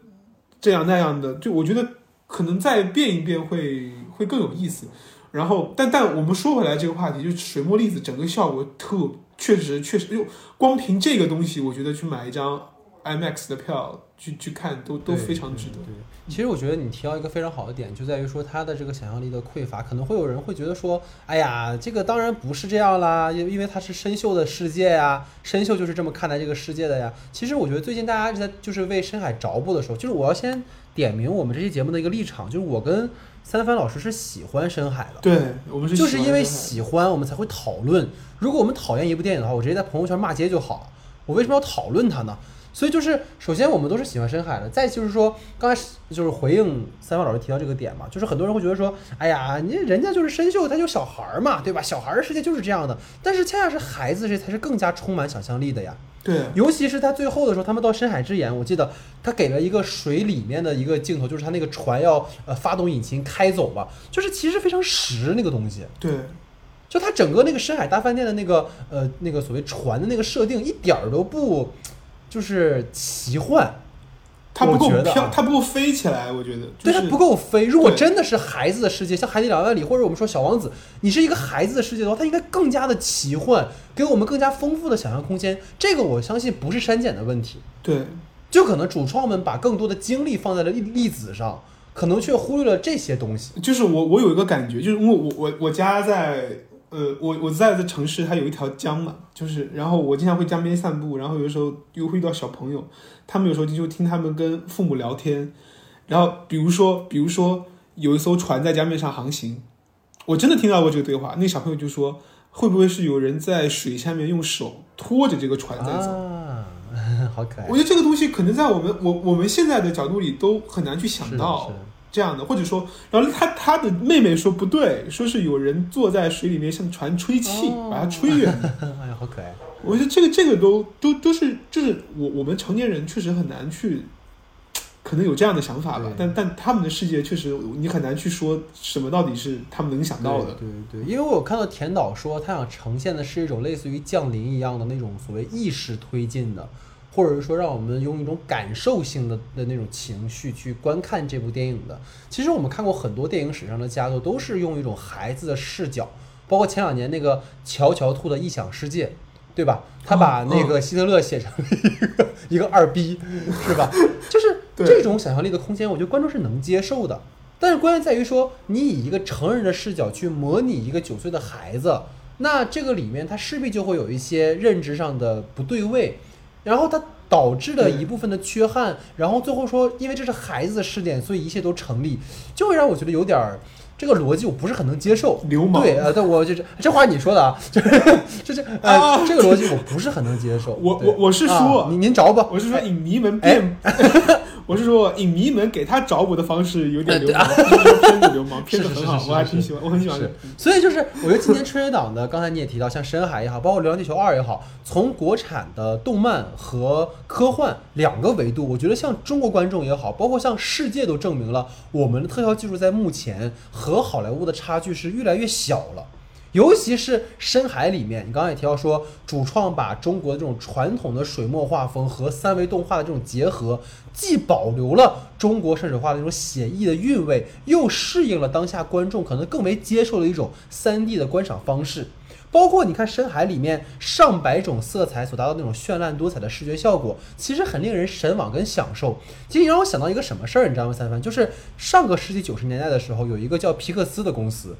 这样那样的。就我觉得可能再变一变会会更有意思。然后，但但我们说回来这个话题，就水墨粒子整个效果特确实确实，就光凭这个东西，我觉得去买一张 IMAX 的票去去看都都非常值得。对，其实我觉得你提到一个非常好的点，就在于说他的这个想象力的匮乏，可能会有人会觉得说，哎呀，这个当然不是这样啦，因因为它是深秀的世界呀，深秀就是这么看待这个世界的呀。其实我觉得最近大家在就是为深海着步的时候，就是我要先点明我们这期节目的一个立场，就是我跟三帆老师是喜欢深海的。对我们是就是因为喜喜欢，我们才会讨论。如果我们讨厌一部电影的话，我直接在朋友圈骂街就好了。我为什么要讨论它呢？所以就是，首先我们都是喜欢深海的，再就是说，刚才就是回应三万老师提到这个点嘛，就是很多人会觉得说，哎呀，你人家就是深秀，他就小孩儿嘛，对吧？小孩儿的世界就是这样的，但是恰恰是孩子这才是更加充满想象力的呀。对尤其是他最后的时候，他们到深海之眼，我记得他给了一个水里面的一个镜头，就是他那个船要呃发动引擎开走嘛，就是其实非常实那个东西。对就它整个那个深海大饭店的那个呃那个所谓船的那个设定一点儿都不就是奇幻，它不够飘，它不够飞起来，我觉得。就是对它不够飞。如果真的是孩子的世界，像《海底两万里》或者我们说《小王子》，你是一个孩子的世界的话，它应该更加的奇幻，给我们更加丰富的想象空间。这个我相信不是删减的问题，对就可能主创们把更多的精力放在了粒粒子上，可能却忽略了这些东西。就是我我有一个感觉，就是因为我我我家在呃我我在的城市，它有一条江嘛，就是然后我经常会江边散步，然后有的时候又会遇到小朋友，他们有时候就听他们跟父母聊天，然后比如说比如说有一艘船在江面上航行，我真的听到过这个对话，那小朋友就说会不会是有人在水下面用手拖着这个船在走？啊，(laughs) 好可爱我。觉得这个东西可能在我们我我们现在的角度里都很难去想到这样的，或者说，然后他他的妹妹说不对，说是有人坐在水里面向船吹气，哦把它吹远。(laughs) 哎呀，好可爱。我觉得这个这个都都都是就是我我们成年人确实很难去，可能有这样的想法吧，但但他们的世界确实你很难去说什么到底是他们能想到的。对对对，因为我有看到田导说，他想呈现的是一种类似于降临一样的那种所谓意识推进的，或者是说让我们用一种感受性的的那种情绪去观看这部电影的。其实我们看过很多电影史上的佳作，都是用一种孩子的视角，包括前两年那个乔乔兔的异想世界。对吧？(laughs) 他把那个希特勒写成了一个一个二逼，是吧？就是 (laughs) 这种想象力的空间，我觉得观众是能接受的。但是关键在于说，你以一个成人的视角去模拟一个九岁的孩子，那这个里面他势必就会有一些认知上的不对位，然后它导致了一部分的缺憾，然后最后说，因为这是孩子的试点，所以一切都成立，就会让我觉得有点儿这个逻辑我不是很能接受。流氓。对，啊，对，我就是这话你说的啊，就是 (laughs) 就是呃，啊。这个逻辑我不是很能接受。我我我是说啊您您着吧，我是说影迷们哎。变，(laughs) 我是说影迷们给他找补的方式有点流氓，就是偏的流氓，(laughs) 偏的很好，我还挺喜欢，我很喜欢是。所以就是，我觉得今年春节档的，刚才你也提到，像《深海》也好，包括《流浪地球二》也好，从国产的动漫和科幻两个维度，我觉得像中国观众也好，包括像世界都证明了，我们的特效技术在目前和好莱坞的差距是越来越小了。尤其是深海里面，你刚刚也提到说，主创把中国的这种传统的水墨画风和三维动画的这种结合，既保留了中国山水画的那种写意的韵味，又适应了当下观众可能更为接受的一种三 D 的观赏方式。包括你看深海里面上百种色彩所达到那种绚烂多彩的视觉效果，其实很令人神往跟享受。其实你让我想到一个什么事儿，你知道吗？三番就是上个世纪九十年代的时候，有一个叫皮克斯的公司，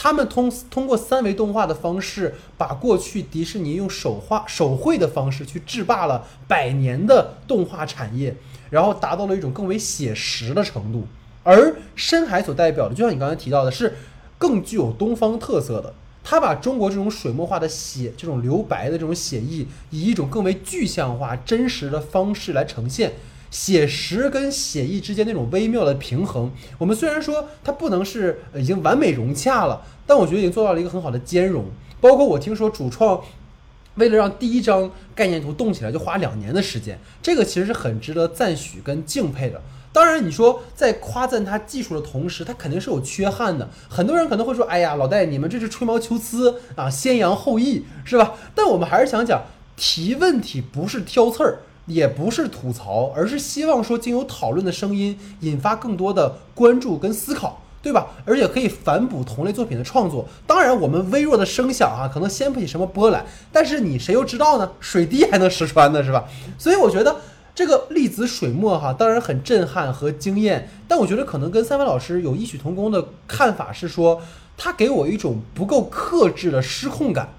他们通通过三维动画的方式，把过去迪士尼用手画手绘的方式去制霸了百年的动画产业，然后达到了一种更为写实的程度。而深海所代表的，就像你刚才提到的，是更具有东方特色的。他把中国这种水墨画的写，这种留白的这种写意，以一种更为具象化、真实的方式来呈现。写实跟写意之间那种微妙的平衡，我们虽然说它不能是已经完美融洽了，但我觉得已经做到了一个很好的兼容。包括我听说主创 (laughs) 为了让第一张概念图动起来，就花两年的时间，这个其实是很值得赞许跟敬佩的。当然，你说在夸赞他技术的同时，他肯定是有缺憾的。很多人可能会说：“哎呀，老戴，你们这是吹毛求疵啊，先扬后抑，是吧？”但我们还是想讲，提问题不是挑刺儿，也不是吐槽，而是希望说，经由讨论的声音，引发更多的关注跟思考。对吧？而且可以反哺同类作品的创作。当然，我们微弱的声响啊，可能掀不起什么波澜。但是你谁又知道呢？水滴还能石穿呢，是吧？所以我觉得这个粒子水墨哈，当然很震撼和惊艳。但我觉得可能跟三文老师有异曲同工的看法是说，他给我一种不够克制的失控感。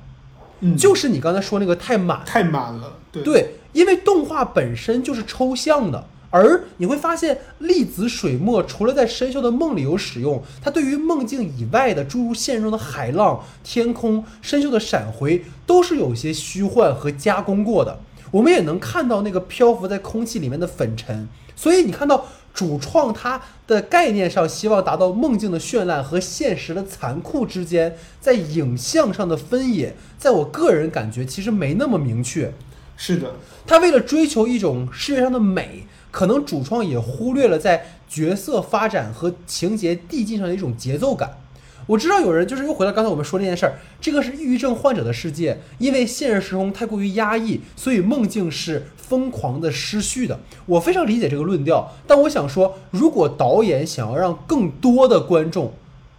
嗯，就是你刚才说那个太满，太满了。对，因为动画本身就是抽象的。而你会发现，粒子水墨除了在深秀的梦里有使用，它对于梦境以外的诸如现实中的海浪、天空、深秀的闪回，都是有些虚幻和加工过的。我们也能看到那个漂浮在空气里面的粉尘。所以你看到主创他的概念上希望达到梦境的绚烂和现实的残酷之间，在影像上的分野，在我个人感觉其实没那么明确。是的，他为了追求一种视觉上的美。可能主创也忽略了在角色发展和情节递进上的一种节奏感。我知道有人就是又回到刚才我们说那件事儿，这个是抑郁症患者的世界，因为现实时空太过于压抑，所以梦境是疯狂的失序的。我非常理解这个论调，但我想说，如果导演想要让更多的观众，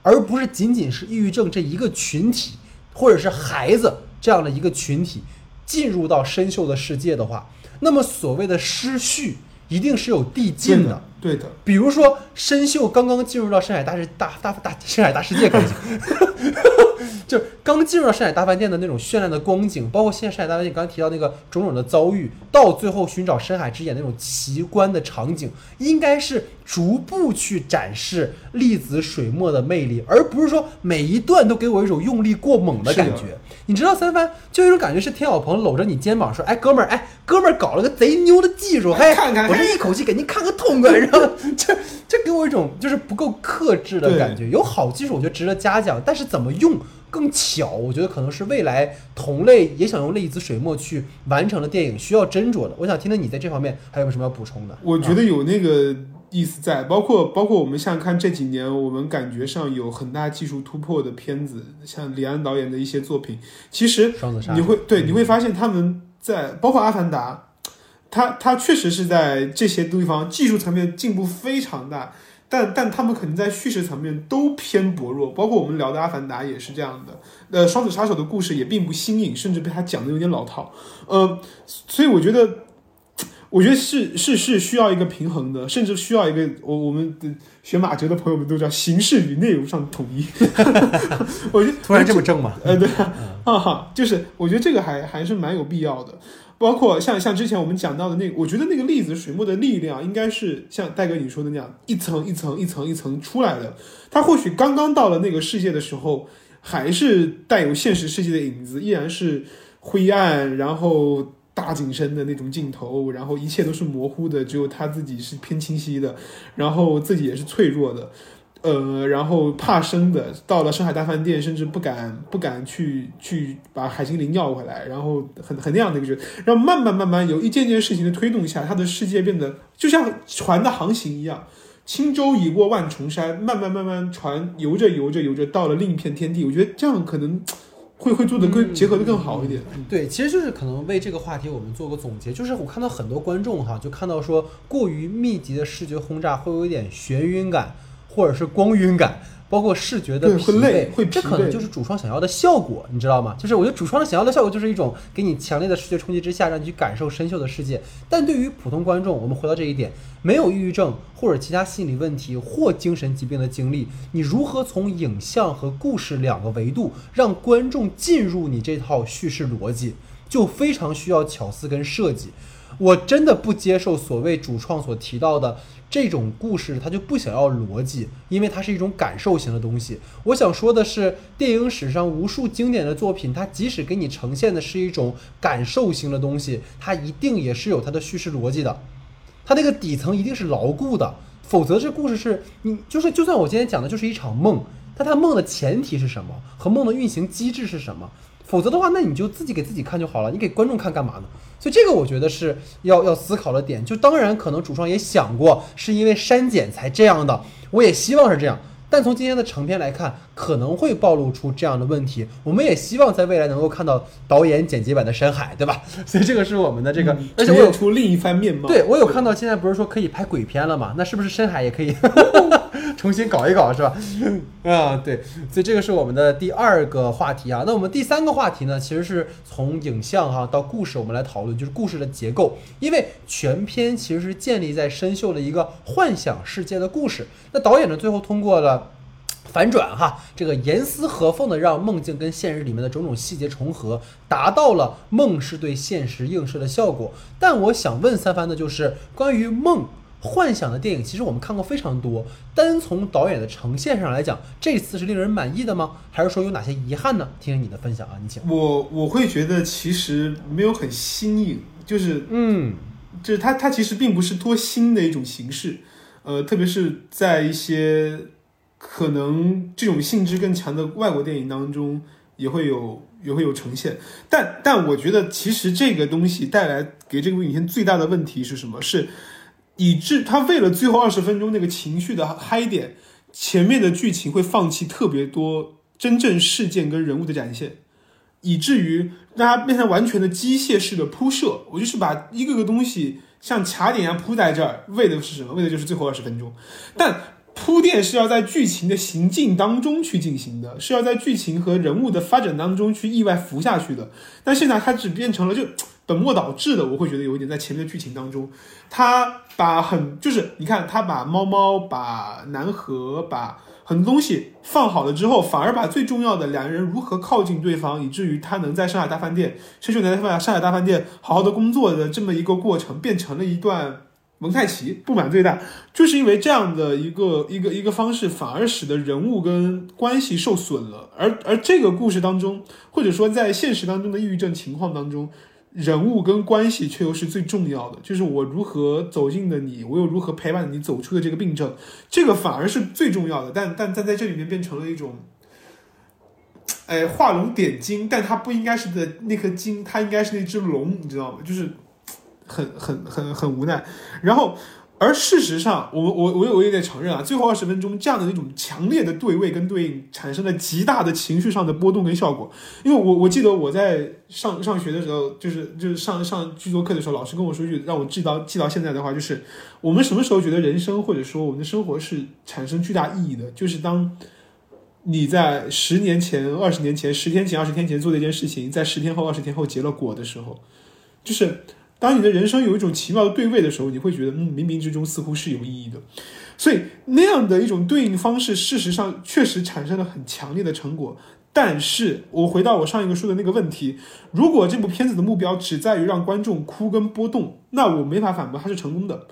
而不是仅仅是抑郁症这一个群体，或者是孩子这样的一个群体，进入到深秀的世界的话，那么所谓的失序。一定是有递进的，对的。比如说，深秀刚刚进入到深海大世大大大深海大世界，感 (laughs) 觉就刚进入到深海大饭店的那种绚烂的光景，包括现在深海大饭店刚刚提到那个种种的遭遇，到最后寻找深海之眼那种奇观的场景，应该是逐步去展示粒子水墨的魅力，而不是说每一段都给我一种用力过猛的感觉。你知道三番就有一种感觉是田小鹏搂着你肩膀说：“哎，哥们儿，哎，哥们儿搞了个贼牛的技术，嘿，我这一口气给您看个痛快。”然后这这给我一种就是不够克制的感觉。有好技术，我觉得值得嘉奖，但是怎么用更巧，我觉得可能是未来同类也想用粒子水墨去完成的电影需要斟酌的。我想听听你在这方面还有没有什么要补充的？我觉得有那个。意思在，包括包括我们像看这几年，我们感觉上有很大技术突破的片子，像李安导演的一些作品，其实你会对你会发现他们在包括《阿凡达》，他他确实是在这些地方技术层面进步非常大，但但他们可能在叙事层面都偏薄弱，包括我们聊的《阿凡达》也是这样的。呃，双子杀手的故事也并不新颖，甚至被他讲的有点老套。呃，所以我觉得。我觉得是是是需要一个平衡的，甚至需要一个我我们的学马哲的朋友们都叫形式与内容上的统一。(laughs) 我觉得突然这么正吗？呃，对啊，哈，就是我觉得这个还还是蛮有必要的。包括像像之前我们讲到的那，我觉得那个粒子水墨的力量应该是像戴哥你说的那样，一层一层一层一层出来的。它或许刚刚到了那个世界的时候，还是带有现实世界的影子，依然是灰暗，然后。大景深的那种镜头，然后一切都是模糊的，只有他自己是偏清晰的，然后自己也是脆弱的，呃，然后怕生的，到了上海大饭店，甚至不敢不敢去去把海精灵要回来，然后很很那样的一个觉得，然后慢慢慢慢有一件件事情的推动下，他的世界变得就像船的航行一样，轻舟已过万重山，慢慢慢慢船游着游着游着到了另一片天地，我觉得这样可能。会会做的更结合的更好一点，对，其实就是可能为这个话题我们做个总结，就是我看到很多观众哈，就看到说过于密集的视觉轰炸会有一点眩晕感，或者是光晕感。包括视觉的疲惫，这可能就是主创想要的效果，你知道吗？就是我觉得主创想要的效果就是一种给你强烈的视觉冲击之下，让你去感受深秀的世界。但对于普通观众，我们回到这一点，没有抑郁症或者其他心理问题或精神疾病的经历，你如何从影像和故事两个维度让观众进入你这套叙事逻辑，就非常需要巧思跟设计。我真的不接受所谓主创所提到的。这种故事他就不想要逻辑，因为它是一种感受型的东西。我想说的是，电影史上无数经典的作品，它即使给你呈现的是一种感受型的东西，它一定也是有它的叙事逻辑的，它那个底层一定是牢固的，否则这故事是你就是就算我今天讲的就是一场梦，但它梦的前提是什么和梦的运行机制是什么？否则的话，那你就自己给自己看就好了，你给观众看干嘛呢？所以这个我觉得是要要思考的点。就当然可能主创也想过，是因为删减才这样的，我也希望是这样。但从今天的成片来看，可能会暴露出这样的问题。我们也希望在未来能够看到导演剪辑版的《深海》，对吧？(laughs) 所以这个是我们的这个，而且我有出另一番面貌。对我有看到现在不是说可以拍鬼片了嘛？那是不是深海也可以 (laughs) 重新搞一搞，是吧？(laughs) 啊，对，所以这个是我们的第二个话题啊。那我们第三个话题呢，其实是从影像哈、到故事，我们来讨论就是故事的结构，因为全片其实是建立在深秀的一个幻想世界的故事。那导演呢，最后通过了。反转哈，这个严丝合缝的让梦境跟现实里面的种种细节重合，达到了梦是对现实映射的效果。但我想问三番的就是关于梦幻想的电影，其实我们看过非常多。单从导演的呈现上来讲，这次是令人满意的吗？还是说有哪些遗憾呢？听听你的分享啊，你请。我我会觉得其实没有很新颖，就是嗯，就是它它其实并不是多新的一种形式，呃，特别是在一些可能这种性质更强的外国电影当中，也会有也会有呈现。但但我觉得其实这个东西带来给这部影片最大的问题是什么？是以致他为了最后二十分钟那个情绪的嗨点，前面的剧情会放弃特别多真正事件跟人物的展现。以至于让它变成完全的机械式的铺设。我就是把一个个东西像卡点一样铺在这儿，为的是什么？为的就是最后二十分钟。但铺垫是要在剧情的行进当中去进行的，是要在剧情和人物的发展当中去意外浮下去的。但现在它只变成了就本末倒置的，我会觉得有一点在前面的剧情当中，他把很就是你看他把猫猫、把南河、把很多东西放好了之后，反而把最重要的两个人如何靠近对方，以至于他能在上海大饭店，甚至能在上海大饭店好好的工作的这么一个过程，变成了一段蒙太奇。不满最大，就是因为这样的一个一个一个方式，反而使得人物跟关系受损了。而而这个故事当中，或者说在现实当中的抑郁症情况当中。人物跟关系却又是最重要的，就是我如何走进的你，我又如何陪伴你走出的这个病症，这个反而是最重要的。但但但在这里面变成了一种，哎，画龙点睛，但它不应该是的那颗金，它应该是那只龙，你知道吗？就是很很很很无奈。然后，而事实上，我我我我也得承认啊，最后二十分钟这样的那种强烈的对位跟对应，产生了极大的情绪上的波动跟效果。因为我我记得我在上上学的时候，就是就是上上剧作课的时候，老师跟我说一句让我记到记到现在的话，就是我们什么时候觉得人生或者说我们的生活是产生巨大意义的，就是当你在十年前、二十年前、十天前、二十天前做的一件事情，在十天后、二十天后结了果的时候，就是当你的人生有一种奇妙的对位的时候，你会觉得，嗯，冥冥之中似乎是有意义的。所以那样的一种对应方式，事实上确实产生了很强烈的成果。但是我回到我上一个说的那个问题，如果这部片子的目标只在于让观众哭跟波动，那我没法反驳它是成功的。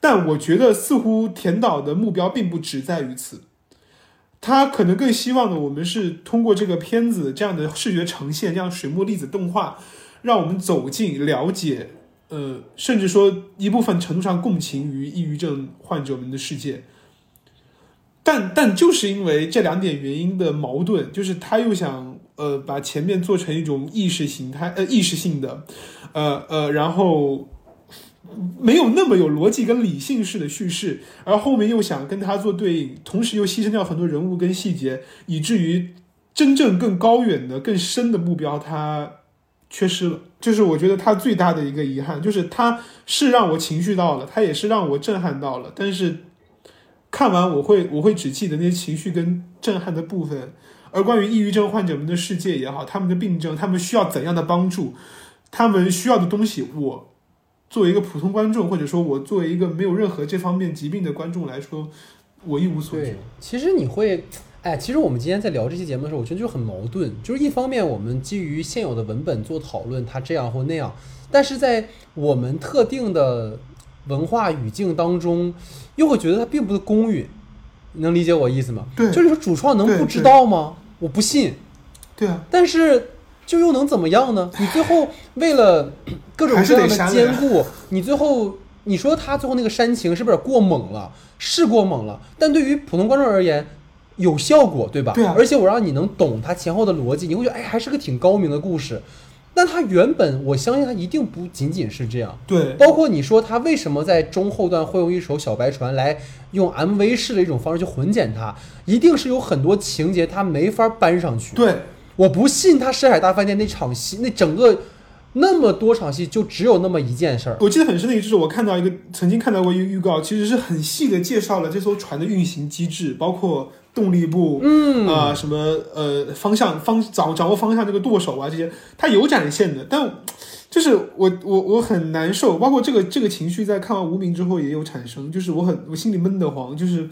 但我觉得似乎田导的目标并不只在于此，他可能更希望的我们是通过这个片子这样的视觉呈现，这样水墨粒子动画，让我们走进了解，呃，甚至说一部分程度上共情于抑郁症患者们的世界。但但就是因为这两点原因的矛盾，就是他又想呃把前面做成一种意识形态呃意识性的，呃呃，然后没有那么有逻辑跟理性式的叙事，而后面又想跟他做对应，同时又牺牲掉很多人物跟细节，以至于真正更高远的、更深的目标他缺失了。就是我觉得他最大的一个遗憾，就是他是让我情绪到了，他也是让我震撼到了，但是。看完我会我会只记得那些情绪跟震撼的部分，而关于抑郁症患者们的世界也好，他们的病症，他们需要怎样的帮助，他们需要的东西，我作为一个普通观众，或者说我作为一个没有任何这方面疾病的观众来说，我一无所知。，其实你会，哎，其实我们今天在聊这期节目的时候，我觉得就很矛盾，就是一方面我们基于现有的文本做讨论，它这样或那样，但是在我们特定的文化语境当中，又会觉得它并不公允。你能理解我意思吗？对就是说主创能不知道吗？我不信。对啊，但是就又能怎么样呢？你最后为了 (clears throat) 各种各样的兼顾，你最后你说他最后那个煽情是不是过猛了？是过猛了，但对于普通观众而言，有效果，对吧？对啊而且我让你能懂它前后的逻辑，你会觉得哎，还是个挺高明的故事。那它原本，我相信它一定不仅仅是这样。对，包括你说它为什么在中后段会用一首小白船来用 MV 式的一种方式去混剪它，一定是有很多情节它没法搬上去。对，我不信他深海大饭店那场戏，那整个那么多场戏就只有那么一件事儿。我记得很深的一个就是我看到一个曾经看到过一个预告，其实是很细的介绍了这艘船的运行机制，包括动力部，嗯啊、什么呃方向方掌掌握方向这个舵手啊这些，它有展现的，但就是我我我很难受，包括这个这个情绪在看完无名之后也有产生，就是我很我心里闷得慌，就是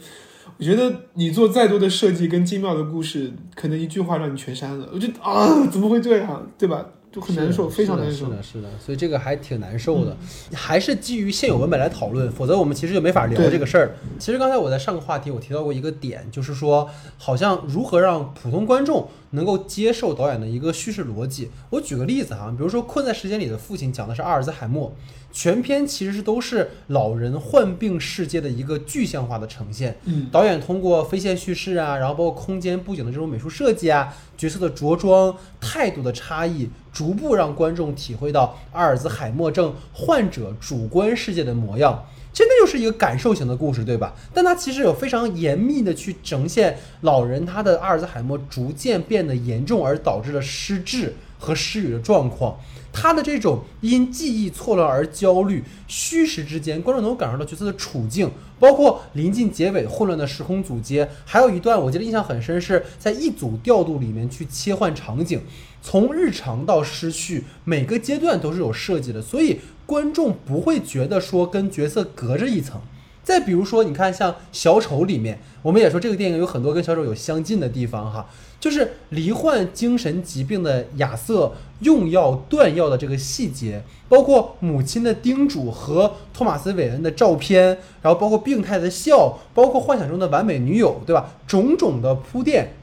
我觉得你做再多的设计跟精妙的故事，可能一句话让你全删了，我觉得啊怎么会这样，对吧？就很难受，非常难受是。的，是的，所以这个还挺难受的。还是基于现有文本来讨论，否则我们其实就没法聊这个事儿。其实刚才我在上个话题我提到过一个点，就是说好像如何让普通观众能够接受导演的一个叙事逻辑。我举个例子哈，比如说《困在时间里的父亲》讲的是阿尔兹海默，全篇其实是都是老人患病世界的一个具象化的呈现。嗯，导演通过非线叙事啊，然后包括空间布景的这种美术设计啊，角色的着装、态度的差异，逐步让观众体会到阿尔兹海默症患者主观世界的模样。其实那就是一个感受型的故事，对吧？但它其实有非常严密的去呈现老人他的阿尔兹海默逐渐变得严重而导致的失智和失语的状况。他的这种因记忆错乱而焦虑、虚实之间，观众能够感受到角色的处境，包括临近结尾混乱的时空组接，还有一段我记得印象很深，是在一组调度里面去切换场景，从日常到失去，每个阶段都是有设计的，所以观众不会觉得说跟角色隔着一层。再比如说，你看像小丑里面，我们也说这个电影有很多跟小丑有相近的地方哈，就是罹患精神疾病的亚瑟用药断药的这个细节，包括母亲的叮嘱和托马斯·韦恩的照片，然后包括病态的笑，包括幻想中的完美女友，对吧？种种的铺垫，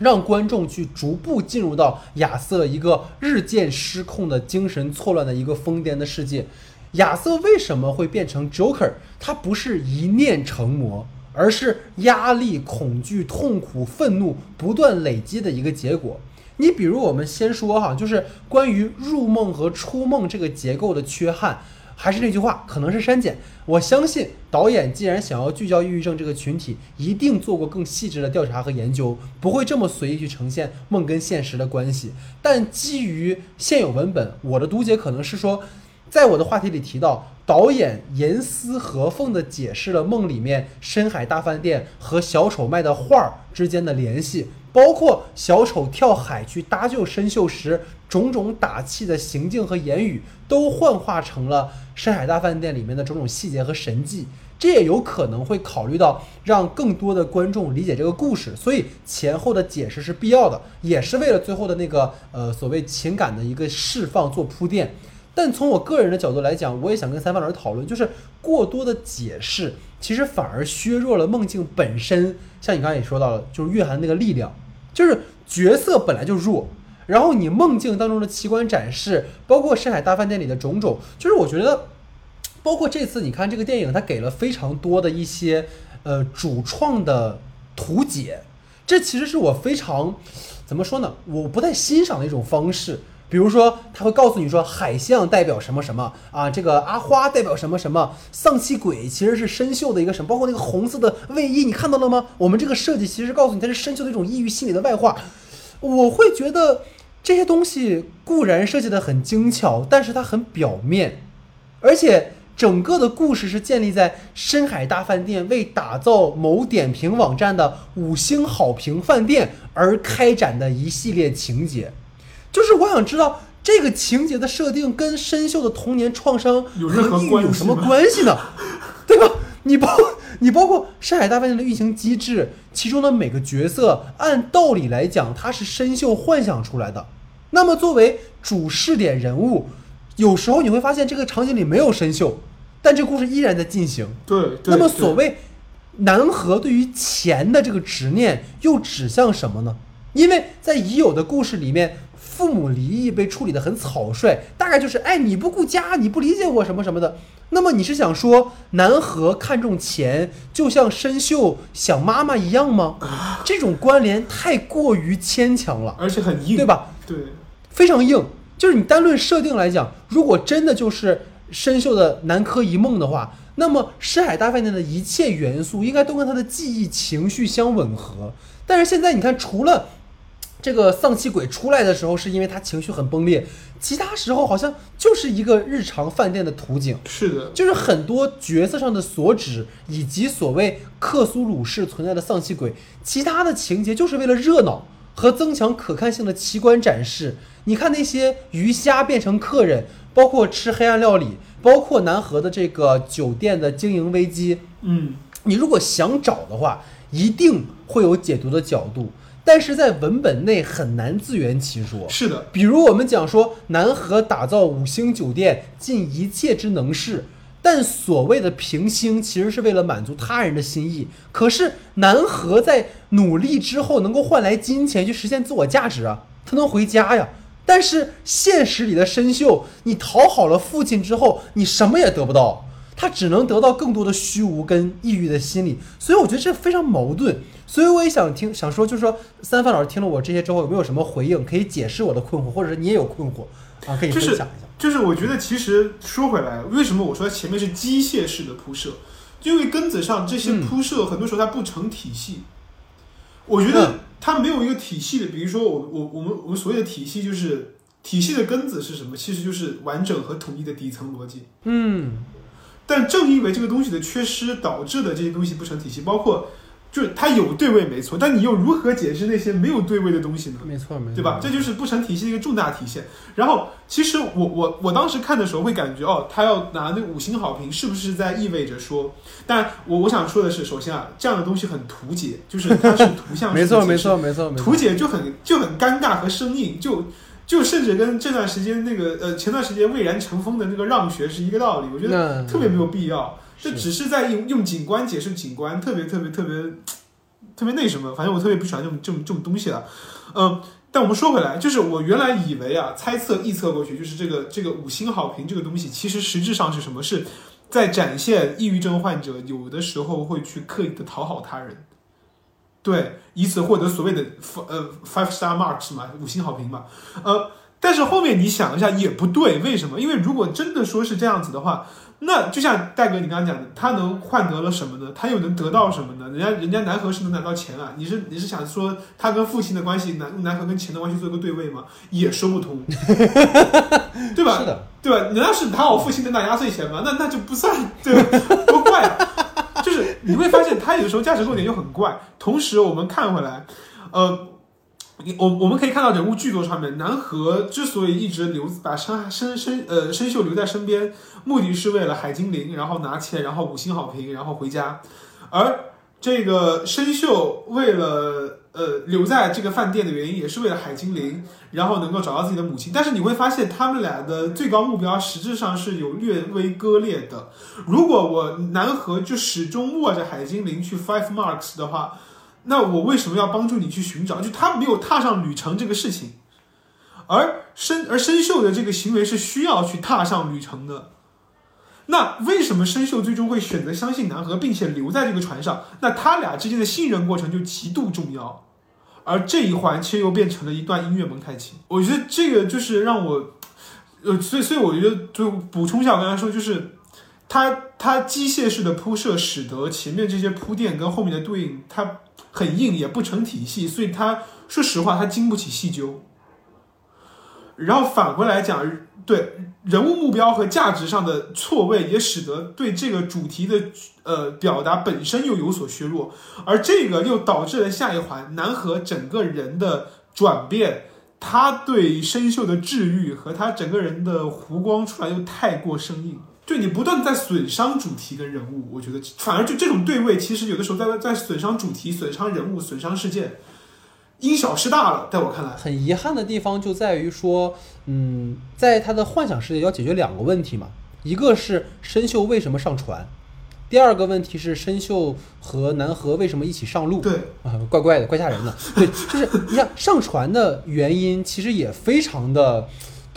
让观众去逐步进入到亚瑟一个日渐失控的精神错乱的一个疯癫的世界。亚瑟为什么会变成 Joker？他不是一念成魔，而是压力、恐惧、痛苦、愤怒不断累积的一个结果。你比如，我们先说哈，就是关于入梦和出梦这个结构的缺憾。还是那句话，可能是删减。我相信导演既然想要聚焦抑郁症这个群体，一定做过更细致的调查和研究，不会这么随意去呈现梦跟现实的关系。但基于现有文本，我的读解可能是说，在我的话题里提到，导演严丝合缝地解释了梦里面深海大饭店和小丑卖的画儿之间的联系，包括小丑跳海去搭救申秀时种种打气的行径和言语，都幻化成了深海大饭店里面的种种细节和神迹。这也有可能会考虑到让更多的观众理解这个故事，所以前后的解释是必要的，也是为了最后的那个呃所谓情感的一个释放做铺垫。但从我个人的角度来讲，我也想跟三番老师讨论，就是过多的解释，其实反而削弱了梦境本身。像你刚才也说到了，就是蕴含那个力量，就是角色本来就弱，然后你梦境当中的奇观展示，包括深海大饭店里的种种，就是我觉得，包括这次你看这个电影，它给了非常多的一些呃主创的图解，这其实是我非常怎么说呢？我不太欣赏的一种方式。比如说，他会告诉你说海象代表什么什么啊，这个阿花代表什么什么，丧气鬼其实是生锈的一个什么，包括那个红色的卫衣，你看到了吗？我们这个设计其实告诉你它是生锈的一种抑郁心理的外化。我会觉得这些东西固然设计的很精巧，但是它很表面，而且整个的故事是建立在深海大饭店为打造某点评网站的五星好评饭店而开展的一系列情节。就是我想知道这个情节的设定跟深秀的童年创伤和抑郁有什么关系呢？你包 (laughs) 你包括山海大饭店的运行机制，其中的每个角色，按道理来讲，它是深秀幻想出来的。那么作为主视点人物，有时候你会发现这个场景里没有深秀，但这故事依然在进行。对，对那么所谓南河对于钱的这个执念，又指向什么呢？因为在已有的故事里面，父母离异被处理的很草率，大概就是哎你不顾家，你不理解我什么什么的。那么你是想说南河看重钱，就像申秀想妈妈一样吗？这种关联太过于牵强了，而且很硬，对？吧？对，非常硬。就是你单论设定来讲，如果真的就是申秀的南柯一梦的话，那么《深海大饭店》的一切元素应该都跟他的记忆、情绪相吻合。但是现在你看，除了这个丧气鬼出来的时候，是因为他情绪很崩裂，其他时候好像就是一个日常饭店的图景。是的，就是很多角色上的所指，以及所谓克苏鲁式存在的丧气鬼，其他的情节就是为了热闹和增强可看性的奇观展示。你看那些鱼虾变成客人，包括吃黑暗料理，包括南河的这个酒店的经营危机，嗯，你如果想找的话，一定会有解读的角度，但是在文本内很难自圆其说。是的，比如我们讲说南河打造五星酒店尽一切之能事，但所谓的平星其实是为了满足他人的心意。可是南河在努力之后能够换来金钱去实现自我价值啊，他能回家呀。但是现实里的申秀，你讨好了父亲之后，你什么也得不到，他只能得到更多的虚无跟抑郁的心理。所以我觉得这非常矛盾。所以我也想听，想说，就是说，三范老师听了我这些之后，有没有什么回应，可以解释我的困惑，或者是你也有困惑啊，可以就是分享一下。就是我觉得其实说回来，为什么我说前面是机械式的铺设？因为根子上这些嗯铺设很多时候它不成体系。我觉得嗯它没有一个体系的，比如说我我我们我们所谓的体系就是体系的根子是什么？其实就是完整和统一的底层逻辑。嗯，但正因为这个东西的缺失，导致的这些东西不成体系，包括就是它有对位没错，但你又如何解释那些没有对位的东西呢？没错没错，对吧？这就是不成体系的一个重大体现。然后，其实我我我当时看的时候会感觉，哦，他要拿那个五星好评，是不是在意味着说？但我我想说的是，首先啊，这样的东西很图解，就是它是图像没错没错没错没错，图解就很就很尴尬和生硬，就就甚至跟这段时间那个呃前段时间蔚然成风的那个让学是一个道理，我觉得特别没有必要。这只是在用用景观解释景观，特别特别特别特别那什么，反正我特别不喜欢这种这种这种东西了。嗯，但我们说回来，就是我原来以为啊，猜测臆测过去，就是这个这个五星好评这个东西，其实实质上是什么？是在展现抑郁症患者有的时候会去刻意的讨好他人，对，以此获得所谓的 f 呃 five star marks 嘛，五星好评嘛，呃。但是后面你想一下也不对，为什么？因为如果真的说是这样子的话，那就像戴哥你刚刚讲的，他能换得了什么呢？他又能得到什么呢？人家人家南河是能拿到钱啊，你是你是想说他跟父亲的关系，南南河跟钱的关系做一个对位吗？也说不通，(laughs) 对吧？是的，对吧？难道是拿我父亲能拿压岁钱吗？那那就不算，对吧？多怪啊！就是你会发现他有的时候价值观点就很怪。同时我们看回来，呃。我我们可以看到人物剧作上面，南河之所以一直留把生生生呃生秀留在身边，目的是为了海精灵，然后拿钱，然后五星好评，然后回家。而这个生秀为了呃留在这个饭店的原因，也是为了海精灵，然后能够找到自己的母亲。但是你会发现，他们俩的最高目标实质上是有略微割裂的。如果我南河就始终握着海精灵去 five marks 的话，那我为什么要帮助你去寻找？就他没有踏上旅程这个事情，而生而生锈的这个行为是需要去踏上旅程的。那为什么生锈最终会选择相信南河，并且留在这个船上？那他俩之间的信任过程就极度重要，而这一环却又变成了一段音乐蒙太奇。我觉得这个就是让我，呃，所以所以我觉得就补充一下我刚才说，就是它它机械式的铺设，使得前面这些铺垫跟后面的对应，它很硬，也不成体系，所以它说实话，它经不起细究。然后反过来讲，对人物目标和价值上的错位，也使得对这个主题的呃表达本身又有所削弱，而这个又导致了下一环南河整个人的转变，他对生锈的治愈和他整个人的弧光出来又太过生硬。对你不断在损伤主题跟人物，我觉得反而就这种对位，其实有的时候在在损伤主题、损伤人物、损伤事件，因小失大了。在我看来，很遗憾的地方就在于说，嗯，在他的幻想世界要解决两个问题嘛，一个是申秀为什么上船，第二个问题是申秀和南河为什么一起上路？对，啊，怪怪的，怪吓人的。对，就是你想上船的原因，其实也非常的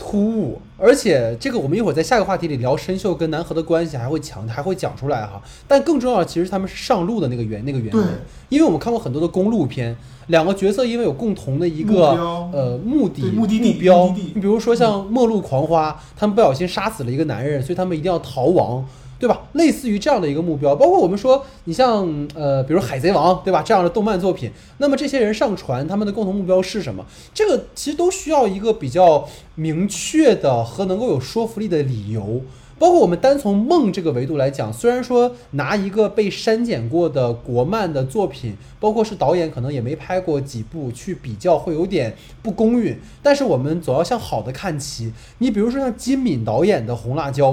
突兀，而且这个我们一会儿在下个话题里聊深秀跟南河的关系，还会强还会讲出来哈。但更重要的，其实他们是上路的那个原那个原因，因为我们看过很多的公路片，两个角色因为有共同的一个标呃目的目的地标，目的地你比如说像《末路狂花》，他们不小心杀死了一个男人，所以他们一定要逃亡。对吧？类似于这样的一个目标，包括我们说，你像呃，比如《海贼王》，对吧？这样的动漫作品，那么这些人上传，他们的共同目标是什么？这个其实都需要一个比较明确的和能够有说服力的理由。包括我们单从梦这个维度来讲，虽然说拿一个被删减过的国漫的作品，包括是导演可能也没拍过几部去比较，会有点不公允。但是我们总要向好的看齐。你比如说像金敏导演的《红辣椒》。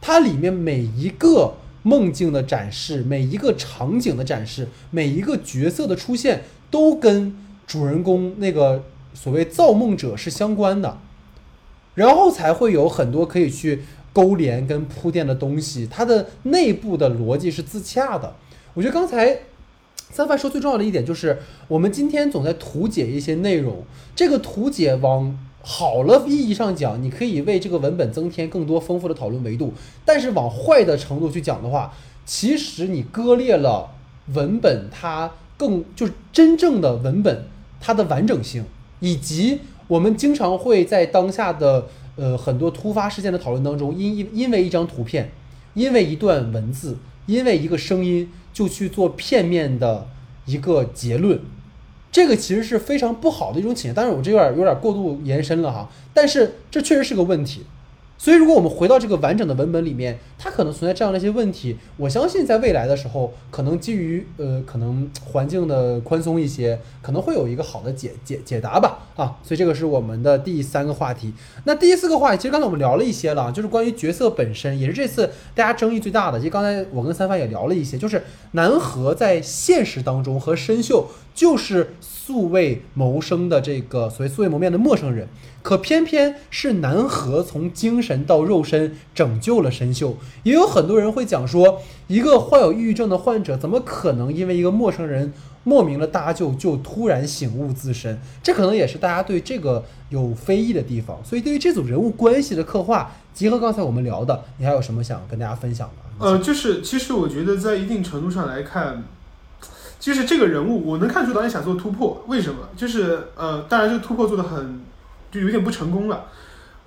它里面每一个梦境的展示，每一个场景的展示，每一个角色的出现，都跟主人公那个所谓造梦者是相关的，然后才会有很多可以去勾连跟铺垫的东西，它的内部的逻辑是自洽的。我觉得刚才三番说最重要的一点就是，我们今天总在图解一些内容，这个图解往好了意义上讲，你可以为这个文本增添更多丰富的讨论维度；但是往坏的程度去讲的话，其实你割裂了文本它更就是真正的文本它的完整性，以及我们经常会在当下的呃很多突发事件的讨论当中，因因因为一张图片，因为一段文字，因为一个声音，就去做片面的一个结论。这个其实是非常不好的一种倾向，当然我这有点有点过度延伸了哈，但是这确实是个问题。所以，如果我们回到这个完整的文本里面，它可能存在这样的一些问题。我相信在未来的时候，可能基于呃可能环境的宽松一些，可能会有一个好的解解解答吧啊。所以这个是我们的第三个话题。那第四个话题，其实刚才我们聊了一些了，就是关于角色本身，也是这次大家争议最大的。其实刚才我跟三番也聊了一些，就是南河在现实当中和申秀就是素未谋生的这个所谓素未谋面的陌生人。可偏偏是南河从精神到肉身拯救了申秀，也有很多人会讲说，一个患有抑郁症的患者怎么可能因为一个陌生人莫名的搭救就突然醒悟自身？这可能也是大家对这个有非议的地方。所以对于这组人物关系的刻画，结合刚才我们聊的，你还有什么想跟大家分享的？呃，就是其实我觉得在一定程度上来看，其实这个人物我能看出导演想做突破，为什么？就是呃，当然这个突破做的很就有点不成功了。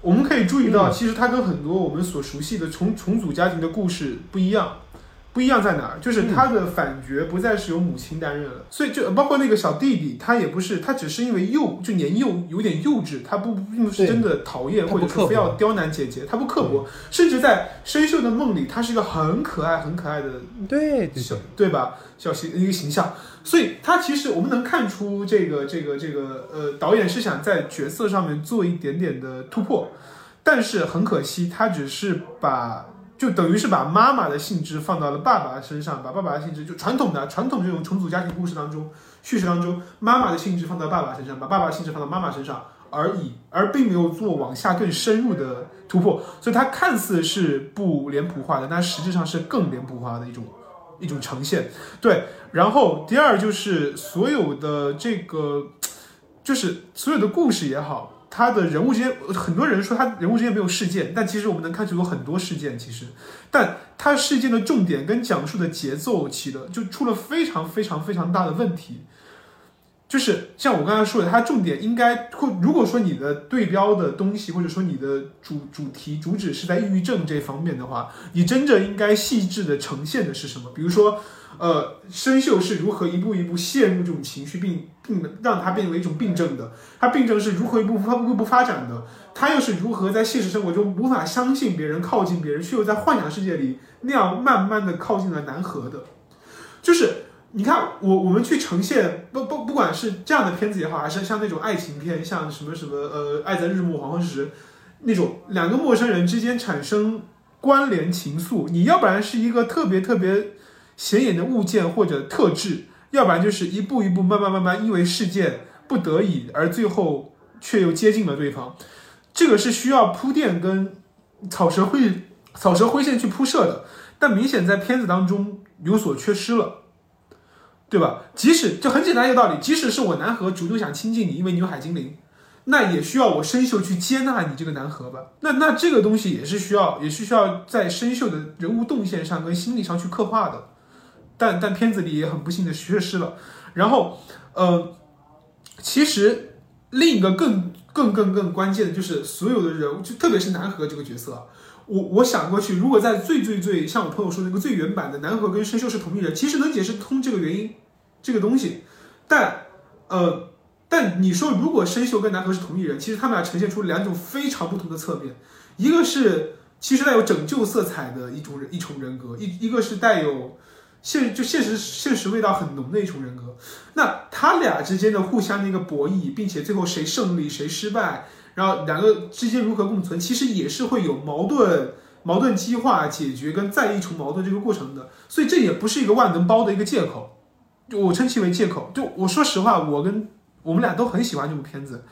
我们可以注意到，嗯其实它跟很多我们所熟悉的重重组家庭的故事不一样。不一样在哪儿？就是他的反角不再是由母亲担任了，所以就包括那个小弟弟，他也不是，他只是因为幼就年幼有点幼稚，他不并不是真的讨厌或者说非要刁难姐姐，他不刻薄，甚至在深秀的梦里，他是一个很可爱很可爱的对对小对，对吧？小形一个形象，所以他其实我们能看出这个这个这个呃，导演是想在角色上面做一点点的突破，但是很可惜，他只是把就等于是把妈妈的性质放到了爸爸身上，把爸爸的性质就传统的传统这种重组家庭故事当中叙事当中，妈妈的性质放到爸爸身上，把爸爸的性质放到妈妈身上而已，而并没有做往下更深入的突破，所以它看似是不脸谱化的，但实质上是更脸谱化的一种一种呈现。对，然后第二就是所有的这个，就是所有的故事也好，他的人物之间，很多人说他人物之间没有事件，但其实我们能看出有很多事件，其实，但他事件的重点跟讲述的节奏起的就出了非常非常非常大的问题。就是像我刚才说的，它重点应该或如果说你的对标的东西，或者说你的主主题主旨是在抑郁症这方面的话，你真正应该细致的呈现的是什么？比如说，呃，生锈是如何一步一步陷入这种情绪，病让它变为一种病症的？它病症是如何一步一步一步发展的？它又是如何在现实生活中无法相信别人、靠近别人，却又在幻想世界里那样慢慢的靠近了南河的？就是你看，我我们去呈现不不不管是这样的片子也好，还是像那种爱情片，像什么什么呃《爱在日暮黄昏时》那种两个陌生人之间产生关联情愫，你要不然是一个特别特别显眼的物件或者特质，要不然就是一步一步慢慢慢慢因为事件不得已而最后却又接近了对方，这个是需要铺垫跟草蛇灰草蛇灰线去铺设的。但明显在片子当中有所缺失了，对吧？即使就很简单一个道理，即使是我南河主动想亲近你，因为你有海精灵，那也需要我生锈去接纳你这个南河吧？那那这个东西也是需要，也是需要在生锈的人物动线上跟心理上去刻画的，但但片子里也很不幸的缺失了。然后，呃，其实另一个更更更更关键的就是所有的人物，就特别是南河这个角色，我我想过去，如果在最最最像我朋友说那个最原版的南河跟生锈是同一人，其实能解释通这个原因这个东西，但呃，但你说如果生锈跟南河是同一人，其实他们俩呈现出两种非常不同的侧面，一个是其实带有拯救色彩的一种人一重人格，一一个是带有。现就现实现实味道很浓的一重人格，那他俩之间的互相的一个博弈，并且最后谁胜利谁失败，然后两个之间如何共存，其实也是会有矛盾、矛盾激化、解决跟再一重矛盾这个过程的。所以这也不是一个万能包的一个借口，就我称其为借口。就我说实话，我跟我们俩都很喜欢这部片子，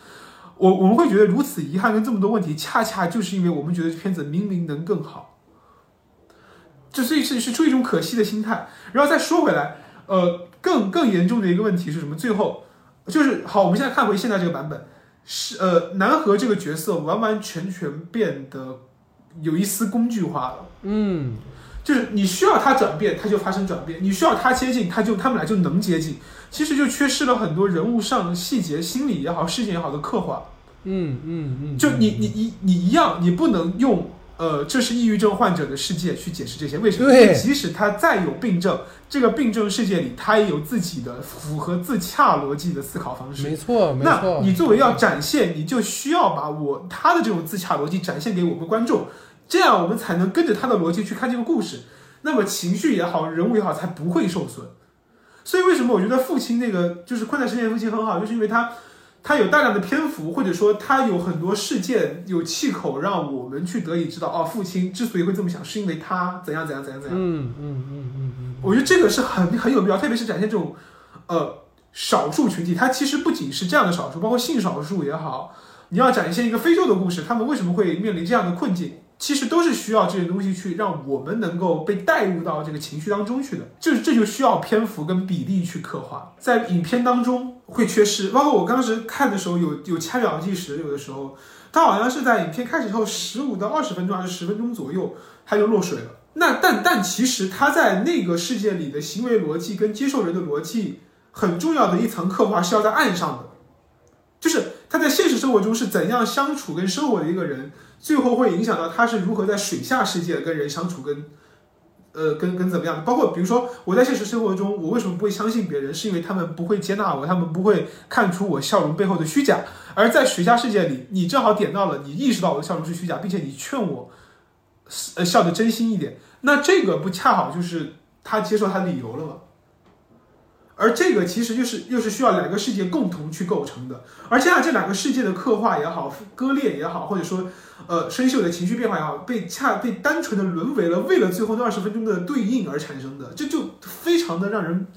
我我们会觉得如此遗憾跟这么多问题，恰恰就是因为我们觉得片子明明能更好。这是是是出一种可惜的心态，然后再说回来，呃，更更严重的一个问题是什么？最后就是好，我们现在看回现在这个版本，是呃，南河这个角色完完全全变得有一丝工具化了。嗯，就是你需要他转变，他就发生转变；你需要他接近，他就他们俩就能接近。其实就缺失了很多人物上细节、心理也好、事件也好的刻画。嗯嗯嗯，就你你你你一样，你不能用。呃，这是抑郁症患者的世界，去解释这些为什么？对，即使他再有病症，这个病症世界里，他也有自己的符合自洽逻辑的思考方式。没错，没错。那你作为要展现，你就需要把我他的这种自洽逻辑展现给我们观众，这样我们才能跟着他的逻辑去看这个故事。那么情绪也好，人物也好，才不会受损。所以为什么我觉得父亲那个就是困在深渊父亲很好，就是因为他。他有大量的篇幅，或者说他有很多事件有气口，让我们去得以知道，哦，父亲之所以会这么想，是因为他怎样怎样怎样怎样。嗯嗯嗯嗯嗯。我觉得这个是很很有必要，特别是展现这种，呃，少数群体。它其实不仅是这样的少数，包括性少数也好，你要展现一个非洲的故事，他们为什么会面临这样的困境？其实都是需要这些东西去让我们能够被带入到这个情绪当中去的，就是这就需要篇幅跟比例去刻画，在影片当中会缺失。包括我当时看的时候，有有掐表计时，有的时候他好像是在影片开始后十五到二十分钟还是十分钟左右，他就落水了。那但但其实他在那个世界里的行为逻辑跟接受人的逻辑，很重要的一层刻画是要在岸上的，就是他在现实生活中是怎样相处跟生活的一个人。最后会影响到他是如何在水下世界跟人相处，跟，呃，跟跟怎么样？包括比如说我在现实生活中，我为什么不会相信别人？是因为他们不会接纳我，他们不会看出我笑容背后的虚假。而在水下世界里，你正好点到了，你意识到我的笑容是虚假，并且你劝我，呃，笑的真心一点。那这个不恰好就是他接受他的理由了吗？而这个其实就是又是需要两个世界共同去构成的，而且啊，这两个世界的刻画也好，割裂也好，或者说，呃，生锈的情绪变化也好，被恰被单纯的沦为了为了最后那二十分钟的对应而产生的，这就非常的让人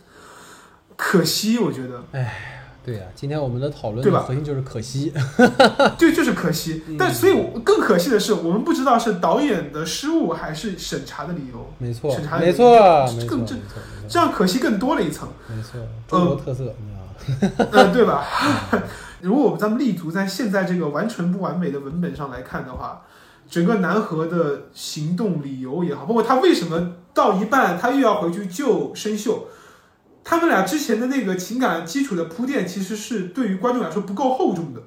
可惜，我觉得。哎。对呀，今天我们的讨论对吧？核心就是可惜，(laughs) 对，就是可惜。但所以，更可惜的是，我们不知道是导演的失误还是审查的理由。没错，审查没错，更这这样可惜更多了一层。没错，中国特色，嗯，对吧？(laughs) 如果咱们立足在现在这个完全不完美的文本上来看的话，整个南河的行动理由也好，包括他为什么到一半他又要回去救生锈。他们俩之前的那个情感基础的铺垫，其实是对于观众来说不够厚重的。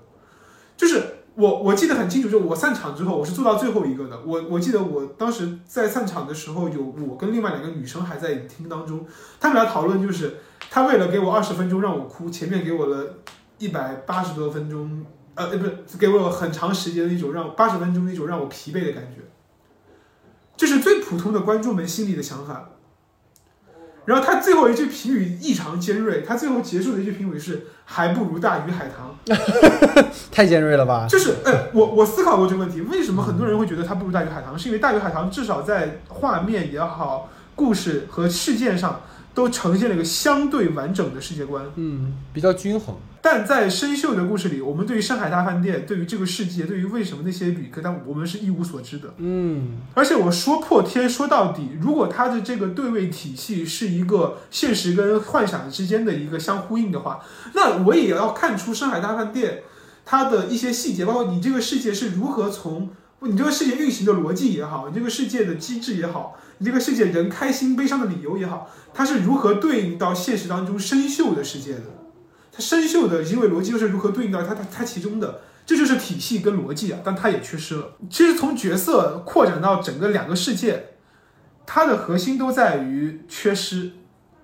就是我我记得很清楚，就我散场之后，我是做到最后一个的。我我记得我当时在散场的时候，有我跟另外两个女生还在影厅当中，他们俩讨论，就是他为了给我二十分钟让我哭，前面给我了一百八十多分钟，呃，不是给我很长时间的一种让八十分钟的一种让我疲惫的感觉，这是最普通的观众们心里的想法。然后他最后一句评语异常尖锐，他最后结束的一句评语是“还不如大鱼海棠”，(laughs) 太尖锐了吧？就是，哎，我我思考过这个问题，为什么很多人会觉得它不如大鱼海棠？是因为大鱼海棠至少在画面也好、故事和事件上都呈现了一个相对完整的世界观。嗯，比较均衡。但在生锈的故事里，我们对于上海大饭店，对于这个世界，对于为什么那些旅客，但我们是一无所知的。嗯而且我说破天说到底，如果它的这个对位体系是一个现实跟幻想之间的一个相呼应的话，那我也要看出上海大饭店它的一些细节，包括你这个世界是如何从你这个世界运行的逻辑也好，你这个世界的机制也好，你这个世界人开心悲伤的理由也好，它是如何对应到现实当中生锈的世界的。它生锈的行为逻辑又是如何对应到它它它其中的？这就是体系跟逻辑啊，但它也缺失了。其实从角色扩展到整个两个世界，它的核心都在于缺失。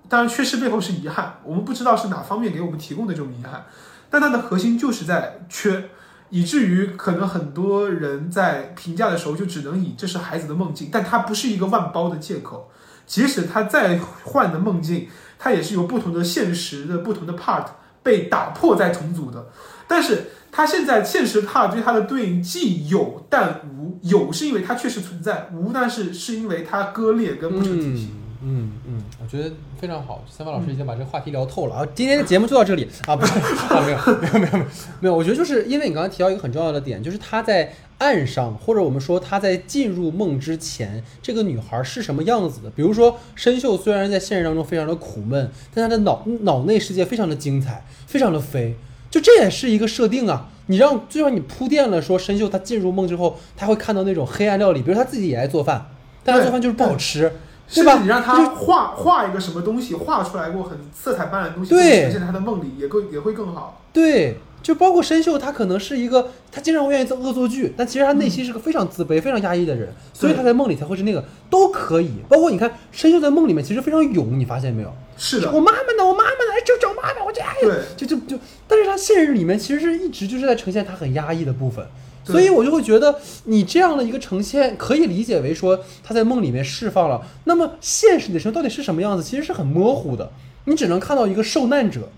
当然，缺失背后是遗憾，我们不知道是哪方面给我们提供的这种遗憾，但它的核心就是在缺，以至于可能很多人在评价的时候就只能以这是孩子的梦境，但它不是一个万包的借口。即使他再幻的梦境，它也是由不同的现实的不同的 part 被打破再重组的。但是它现在现实 part 对它的对应既有但无，有是因为它确实存在，无但是是因为它割裂跟不成体系。嗯嗯，我觉得非常好，三方老师已经把这个话题聊透了啊。今天的节目就到这里啊，不是啊，没有没有没有没有没有，我觉得就是因为你刚才提到一个很重要的点，就是他在岸上，或者我们说他在进入梦之前，这个女孩是什么样子的？比如说申秀虽然在现实当中非常的苦闷，但她的脑脑内世界非常的精彩，非常的飞，就这也是一个设定啊。你让最后你铺垫了说申秀她进入梦之后，她会看到那种黑暗料理，比如她自己也爱做饭，但她做饭就是不好吃。对吧？你让他画画一个什么东西，画出来过很色彩斑斓的东西，对呈现在他的梦里也更也会更好。对，就包括申秀，他可能是一个，他经常会愿意做恶作剧，但其实他内心是个非常自卑、非常压抑的人，所以他在梦里才会是那个都可以。包括你看申秀在梦里面其实非常勇，你发现没有？是的我，妈妈呢？我妈妈呢？哎，就找妈妈，我就哎对就就就，但是他现实里面其实是一直就是在呈现他很压抑的部分。所以我就会觉得，你这样的一个呈现，可以理解为说他在梦里面释放了。那么现实的生活到底是什么样子，其实是很模糊的。你只能看到一个受难者，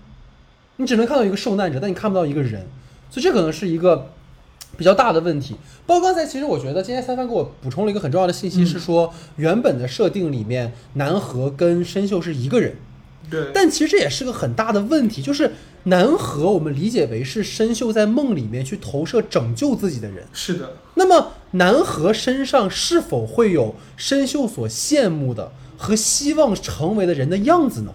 你只能看到一个受难者，但你看不到一个人，所以这可能是一个比较大的问题。包括刚才，其实我觉得今天三番给我补充了一个很重要的信息，是说原本的设定里面，南河跟申秀是一个人，对，但其实这也是个很大的问题，就是南河我们理解为是深秀在梦里面去投射拯救自己的人，是的，那么南河身上是否会有深秀所羡慕的和希望成为的人的样子呢？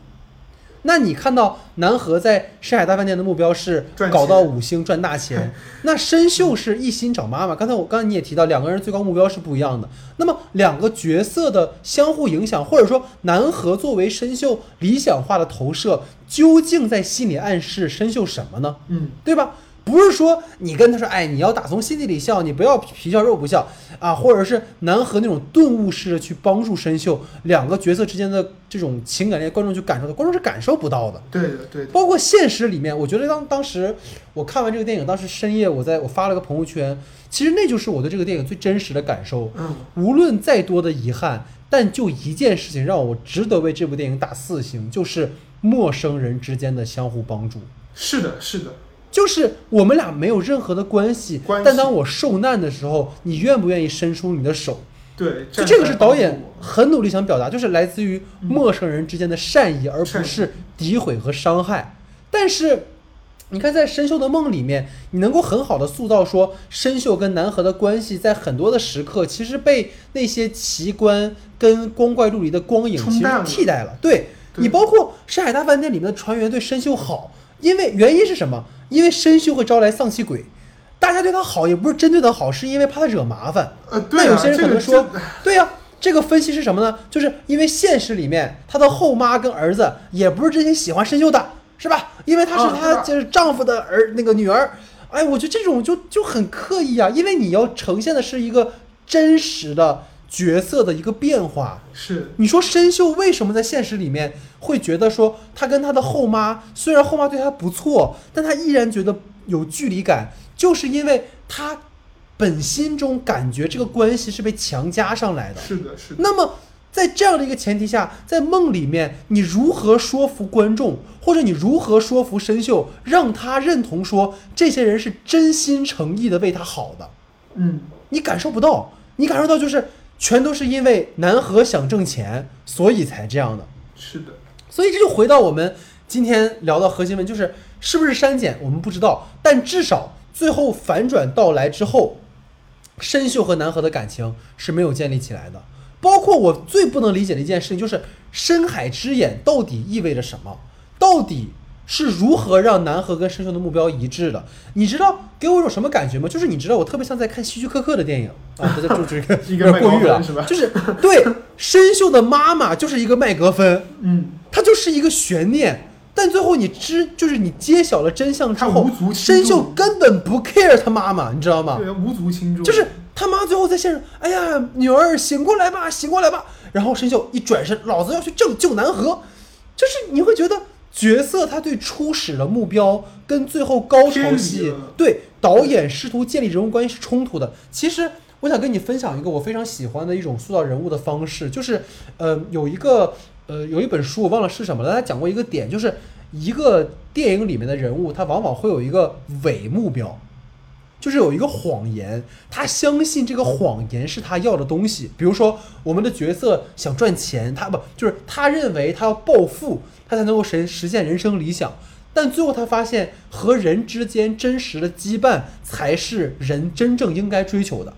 那你看到南河在深海大饭店的目标是搞到五星赚大钱，(laughs) 那申秀是一心找妈妈。刚才我刚才你也提到，两个人最高目标是不一样的。那么两个角色的相互影响，或者说南河作为申秀理想化的投射，究竟在心里暗示申秀什么呢？嗯，对吧？不是说你跟他说，哎，你要打从心底里笑，你不要皮笑肉不笑啊，或者是南河那种顿悟式的去帮助申秀，两个角色之间的这种情感链，观众去感受的，观众是感受不到的。对的，对的，包括现实里面，我觉得当当时我看完这个电影，当时深夜我在我发了个朋友圈，其实那就是我对这个电影最真实的感受。嗯，无论再多的遗憾，但就一件事情让我值得为这部电影打四星，就是陌生人之间的相互帮助。是的，是的，就是我们俩没有任何的关系，关系但当我受难的时候，你愿不愿意伸出你的手？对，就这个是导演很努力想表达，就是来自于陌生人之间的善意，而不是诋毁和伤害。但是，你看在申秀的梦里面，你能够很好的塑造说申秀跟南河的关系，在很多的时刻其实被那些奇观跟光怪陆离的光影其实替代了。对对你，包括深海大饭店里面的船员对申秀好，因为原因是什么？因为申秀会招来丧气鬼。大家对他好也不是针对他好，是因为怕他惹麻烦。呃，对啊，那有些人可能说，这 (laughs) 对呀、这个分析是什么呢？就是因为现实里面他的后妈跟儿子也不是真心喜欢申秀的，是吧？因为他是他就是丈夫的儿那个女儿。哎，我觉得这种就就很刻意啊，因为你要呈现的是一个真实的角色的一个变化。是你说申秀为什么在现实里面会觉得说他跟他的后妈，虽然后妈对他不错，但他依然觉得有距离感，就是因为他本心中感觉这个关系是被强加上来的。是的，是的，那么在这样的一个前提下，在梦里面，你如何说服观众，或者你如何说服申秀，让他认同说这些人是真心诚意的为他好的？嗯，你感受不到，你感受到就是全都是因为南河想挣钱，所以才这样的。是的，所以这就回到我们今天聊的核心问题，就是是不是删减我们不知道，但至少最后反转到来之后，申秀和南河的感情是没有建立起来的。包括我最不能理解的一件事情，就是深海之眼到底意味着什么？到底是如何让南河跟申秀的目标一致的？你知道给我一种什么感觉吗？就是你知道我特别像在看希区柯克的电影啊，这就这个一 (laughs) 有点过誉了是吧，就是对申秀的妈妈就是一个麦格芬，嗯，它就是一个悬念。但最后你知，就是你揭晓了真相之后申秀根本不 care 他妈妈，你知道吗？对，无足轻重，就是他妈最后在线上，哎呀，女儿醒过来吧，醒过来吧。然后申秀一转身，老子要去拯救南河，就是你会觉得角色他对初始的目标跟最后高潮戏，对导演试图建立人物关系是冲突的。其实我想跟你分享一个我非常喜欢的一种塑造人物的方式，就是呃有一个呃有一本书我忘了是什么了，他讲过一个点，就是一个电影里面的人物，他往往会有一个伪目标。就是有一个谎言，他相信这个谎言是他要的东西。比如说，我们的角色想赚钱，他不就是他认为他要暴富，他才能够实实现人生理想。但最后他发现，和人之间真实的羁绊才是人真正应该追求的。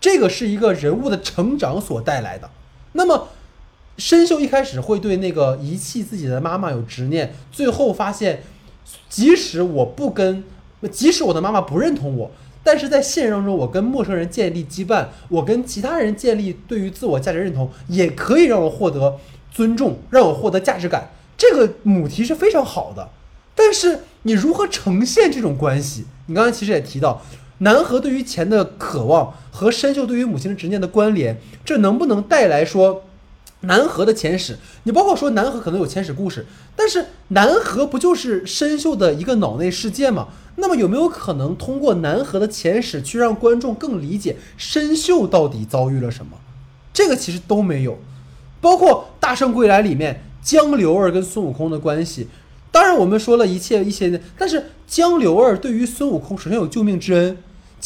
这个是一个人物的成长所带来的。那么，申秀一开始会对那个遗弃自己的妈妈有执念，最后发现，即使我不跟，即使我的妈妈不认同我，但是在现实当中，我跟陌生人建立羁绊，我跟其他人建立对于自我价值认同，也可以让我获得尊重，让我获得价值感。这个母题是非常好的，但是你如何呈现这种关系？你刚才其实也提到，南河对于钱的渴望和深秀对于母亲的执念的关联，这能不能带来说南河的前史？你包括说南河可能有前史故事，但是南河不就是申秀的一个脑内世界吗？那么有没有可能通过南河的前史去让观众更理解申秀到底遭遇了什么？这个其实都没有。包括《大圣归来》里面江流儿跟孙悟空的关系，当然我们说了一切一些，但是江流儿对于孙悟空首先有救命之恩，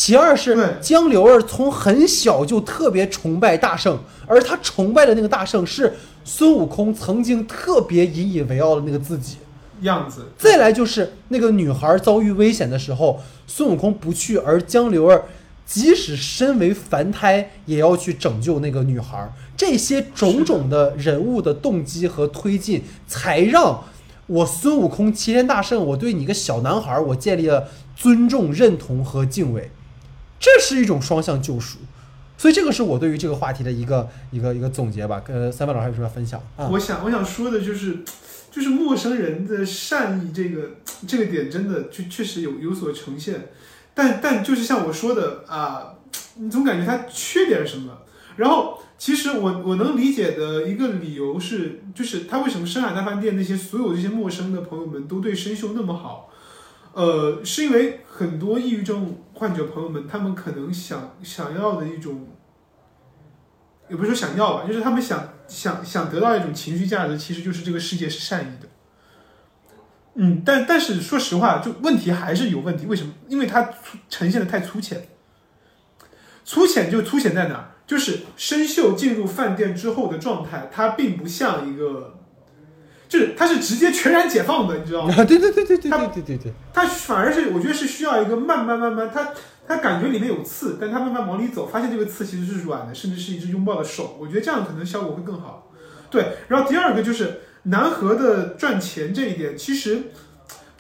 其二是对江流儿从很小就特别崇拜大圣，而他崇拜的那个大圣是孙悟空曾经特别引以为傲的那个自己。样子，再来就是那个女孩遭遇危险的时候，孙悟空不去，而江流儿即使身为凡胎，也要去拯救那个女孩。这些种种的人物的动机和推进，才让我孙悟空齐天大圣，我对你一个小男孩，我建立了尊重、认同和敬畏。这是一种双向救赎。所以这个是我对于这个话题的一个一个一个总结吧。呃，三位老师还有什么要分享啊？我想我想说的就是，就是陌生人的善意这个这个点真的确确实有有所呈现，但但就是像我说的啊，你总感觉他缺点什么。然后其实我我能理解的一个理由是，就是他为什么深海大饭店那些所有这些陌生的朋友们都对申秀那么好，呃，是因为很多抑郁症患者朋友们，他们可能想想要的一种，也不是说想要吧，就是他们想想想得到一种情绪价值，其实就是这个世界是善意的。嗯，但但是说实话，就问题还是有问题。为什么？因为它粗呈现的太粗浅。粗浅就粗浅在哪儿？就是生锈进入饭店之后的状态，它并不像一个，就是它是直接全然解放的，你知道吗？(laughs) 啊，对对对对对他对对对对，它反而是我觉得是需要一个慢慢慢慢，它它感觉里面有刺，但它慢慢往里走，发现这个刺其实是软的，甚至是一只拥抱的手。我觉得这样可能效果会更好。对，然后第二个就是南河的赚钱这一点，其实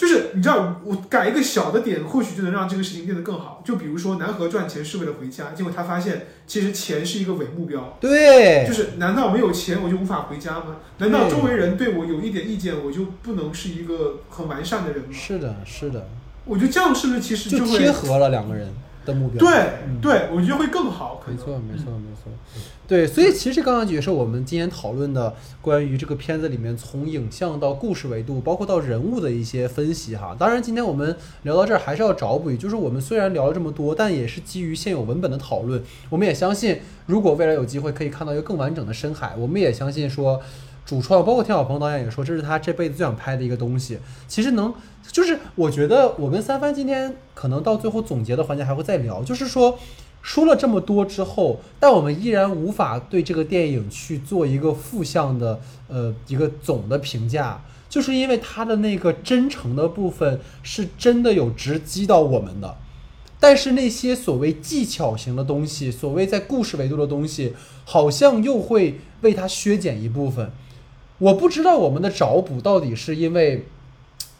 就是你知道，我改一个小的点，或许就能让这个事情变得更好。就比如说南河赚钱是为了回家，结果他发现其实钱是一个伪目标。对，就是难道没有钱我就无法回家吗？难道周围人对我有一点意见，我就不能是一个很完善的人吗？是的，是的，我觉得这样是不是其实就会贴合了两个人的目标。对嗯对，我觉得会更好。没错，没错，没错。对，所以其实刚刚也是我们今天讨论的关于这个片子里面从影像到故事维度，包括到人物的一些分析哈。当然，今天我们聊到这儿还是要找补，就是我们虽然聊了这么多，但也是基于现有文本的讨论。我们也相信，如果未来有机会可以看到一个更完整的深海，我们也相信说。主创包括田小鹏导演也说，这是他这辈子最想拍的一个东西。其实能，就是我觉得我跟三番今天可能到最后总结的环节还会再聊，就是说，说了这么多之后，但我们依然无法对这个电影去做一个负向的呃一个总的评价，就是因为他的那个真诚的部分是真的有直击到我们的。但是那些所谓技巧型的东西，所谓在故事维度的东西，好像又会为它削减一部分。我不知道我们的找补到底是因为，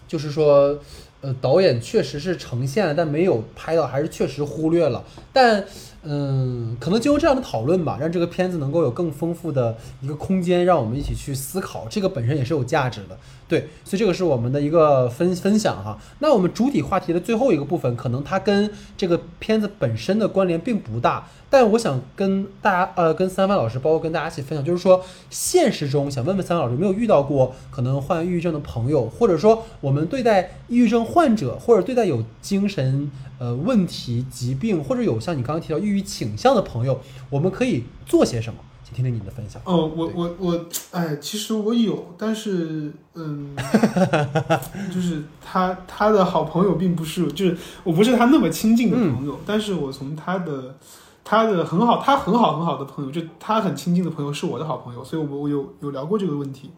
就是说，呃，导演确实是呈现了，但没有拍到，还是确实忽略了。但，嗯，可能经过这样的讨论吧，让这个片子能够有更丰富的一个空间，让我们一起去思考，这个本身也是有价值的。对，所以这个是我们的一个分分享哈。那我们主体话题的最后一个部分，可能它跟这个片子本身的关联并不大。但我想跟大家，呃，跟三帆老师，包括跟大家一起分享，就是说，现实中想问问三帆老师，有没有遇到过可能患抑郁症的朋友，或者说我们对待抑郁症患者，或者对待有精神呃问题、疾病，或者有像你刚刚提到抑郁倾向的朋友，我们可以做些什么？请听听你的分享。哦，我我我，哎，其实我有，但是，嗯，(laughs) 就是他他的好朋友并不是，就是我不是他那么亲近的朋友，但是我从他的。他的很好，他很好很好的朋友，就他很亲近的朋友是我的好朋友，所以，我我有有聊过这个问题。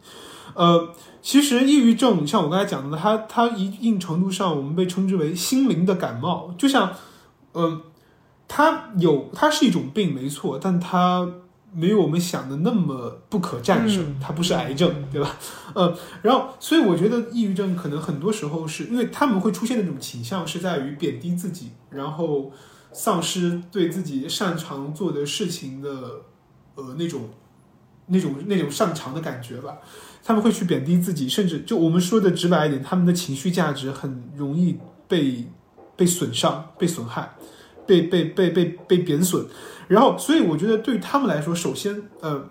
呃，其实抑郁症像我刚才讲的，它它一定程度上我们被称之为心灵的感冒，就像，嗯，它有它是一种病没错，但它没有我们想的那么不可战胜，它不是癌症，对吧？呃，然后，所以我觉得抑郁症可能很多时候是因为他们会出现的那种倾向是在于贬低自己，然后。丧失对自己擅长做的事情的，呃，那种、那种、那种擅长的感觉吧。他们会去贬低自己，甚至就我们说的直白一点，他们的情绪价值很容易被被损伤、被损害、被被被被被贬损。然后，所以我觉得对他们来说，首先，呃，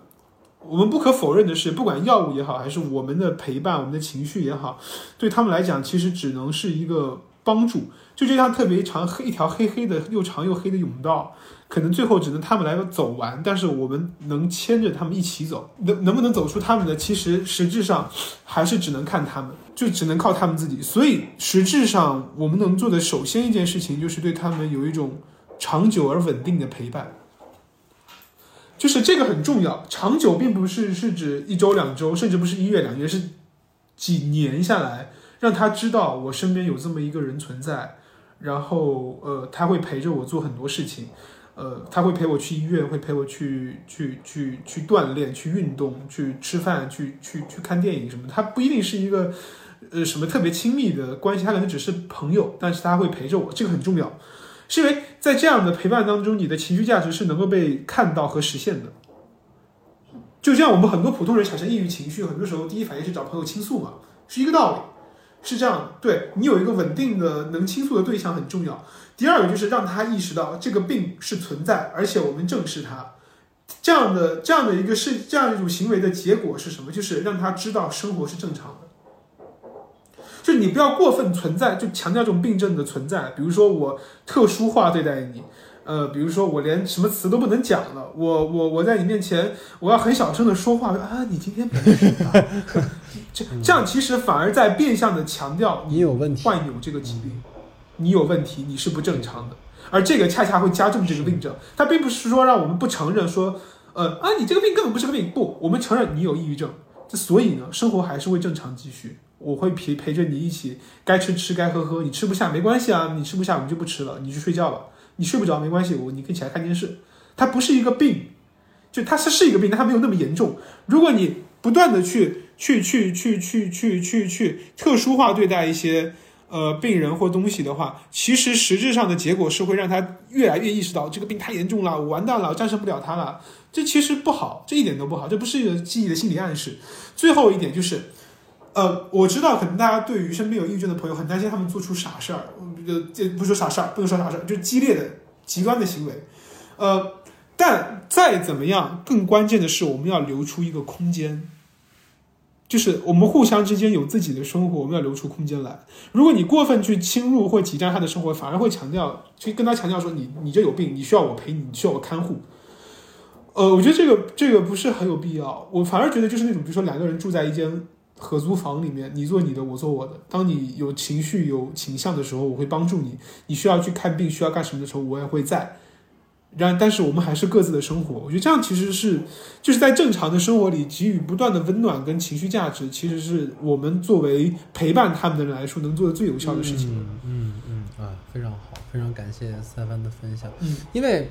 我们不可否认的是，不管药物也好，还是我们的陪伴、我们的情绪也好，对他们来讲，其实只能是一个帮助。就这样特别长黑一条黑黑的又长又黑的甬道，可能最后只能他们来走完，但是我们能牵着他们一起走，能能不能走出他们的，其实实质上还是只能看他们，就只能靠他们自己。所以实质上我们能做的，首先一件事情就是对他们有一种长久而稳定的陪伴，就是这个很重要。长久并不是是指一周两周，甚至不是一月两月，是几年下来，让他知道我身边有这么一个人存在。然后，呃，他会陪着我做很多事情，呃，他会陪我去医院，会陪我去去去去锻炼、去运动、去吃饭、去去去看电影什么。他不一定是一个，呃，什么特别亲密的关系，他可能只是朋友，但是他会陪着我，这个很重要，是因为在这样的陪伴当中，你的情绪价值是能够被看到和实现的。就像我们很多普通人产生抑郁情绪，很多时候第一反应是找朋友倾诉嘛，是一个道理。是这样，对你有一个稳定的能倾诉的对象很重要。第二个就是让他意识到这个病是存在，而且我们正视它。这样的这样的一个是这样一种行为的结果是什么？就是让他知道生活是正常的。就你不要过分存在，就强调这种病症的存在。比如说我特殊化对待你。呃，比如说我连什么词都不能讲了，我我我在你面前我要很小声的说话啊，你今天没事吧？这这样其实反而在变相的强调你有问题，患有这个疾病，你有问题，你是不正常的，而这个恰恰会加重这个病症。它并不是说让我们不承认说，呃啊，你这个病根本不是个病，不，我们承认你有抑郁症，这所以呢，生活还是会正常继续，我会陪陪着你一起，该吃吃，该喝喝，你吃不下没关系啊，你吃不下我们就不吃了，你去睡觉吧。你睡不着没关系，我你可以起来看电视。它不是一个病，就它是是一个病，但它没有那么严重。如果你不断的去去去去去去去去特殊化对待一些呃病人或东西的话，其实实质上的结果是会让他越来越意识到这个病太严重了，我完蛋了，战胜不了他了。这其实不好，这一点都不好，这不是一个记忆的心理暗示。最后一点就是。呃，我知道，可能大家对于身边有抑郁症的朋友很担心，他们做出傻事儿，呃，这不说傻事儿，不能说傻事儿，就激烈的、极端的行为。呃，但再怎么样，更关键的是，我们要留出一个空间，就是我们互相之间有自己的生活，我们要留出空间来。如果你过分去侵入或挤占他的生活，反而会强调，去跟他强调说，你你这有病，你需要我陪你，你需要我看护。呃，我觉得这个这个不是很有必要。我反而觉得就是那种，比如说两个人住在一间。合租房里面，你做你的，我做我的。当你有情绪、有倾向的时候，我会帮助你。你需要去看病、需要干什么的时候，我也会在。然但是我们还是各自的生活。我觉得这样其实是就是在正常的生活里给予不断的温暖跟情绪价值，其实是我们作为陪伴他们的人来说能做的最有效的事情。嗯嗯嗯啊，非常好，非常感谢三番的分享。嗯因为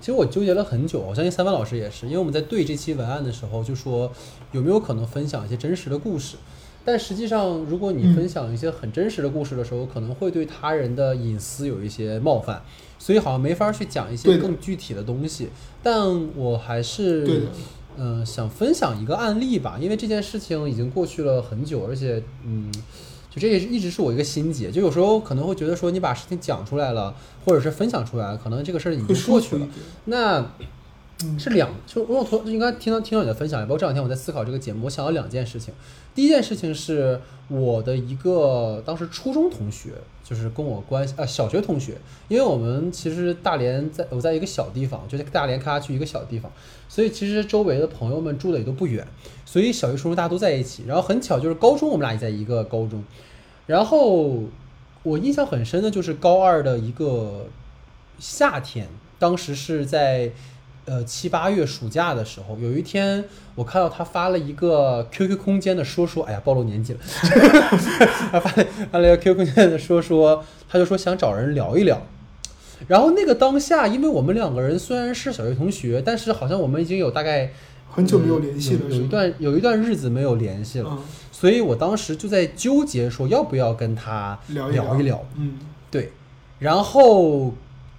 其实我纠结了很久，我相信三番老师也是，因为我们在对这期文案的时候就说有没有可能分享一些真实的故事，但实际上如果你嗯分享一些很真实的故事的时候，可能会对他人的隐私有一些冒犯，所以好像没法去讲一些更具体的东西。但我还是嗯、想分享一个案例吧，因为这件事情已经过去了很久，而且嗯，就这也是一直是我一个心结。就有时候可能会觉得说，你把事情讲出来了，或者是分享出来了，可能这个事儿已经过去了。那嗯是两，就我头应该听到听到你的分享，包括这两天我在思考这个节目，我想到两件事情。第一件事情是我的一个当时初中同学，就是跟我关系啊小学同学，因为我们其实大连在我在一个小地方，就在大连开发区一个小地方，所以其实周围的朋友们住的也都不远，所以小学初中大家都在一起。然后很巧就是高中我们俩也在一个高中，然后我印象很深的就是高二的一个夏天，当时是在呃七八月暑假的时候，有一天我看到他发了一个 QQ 空间的说说，哎呀，暴露年纪了，(laughs) 他发了发了一个 QQ 空间的说说，他就说想找人聊一聊。然后那个当下，因为我们两个人虽然是小学同学，但是好像我们已经有大概很久没有联系了，有有一段有一段日子没有联系了，嗯，所以我当时就在纠结说要不要跟他聊一聊一聊。嗯对，然后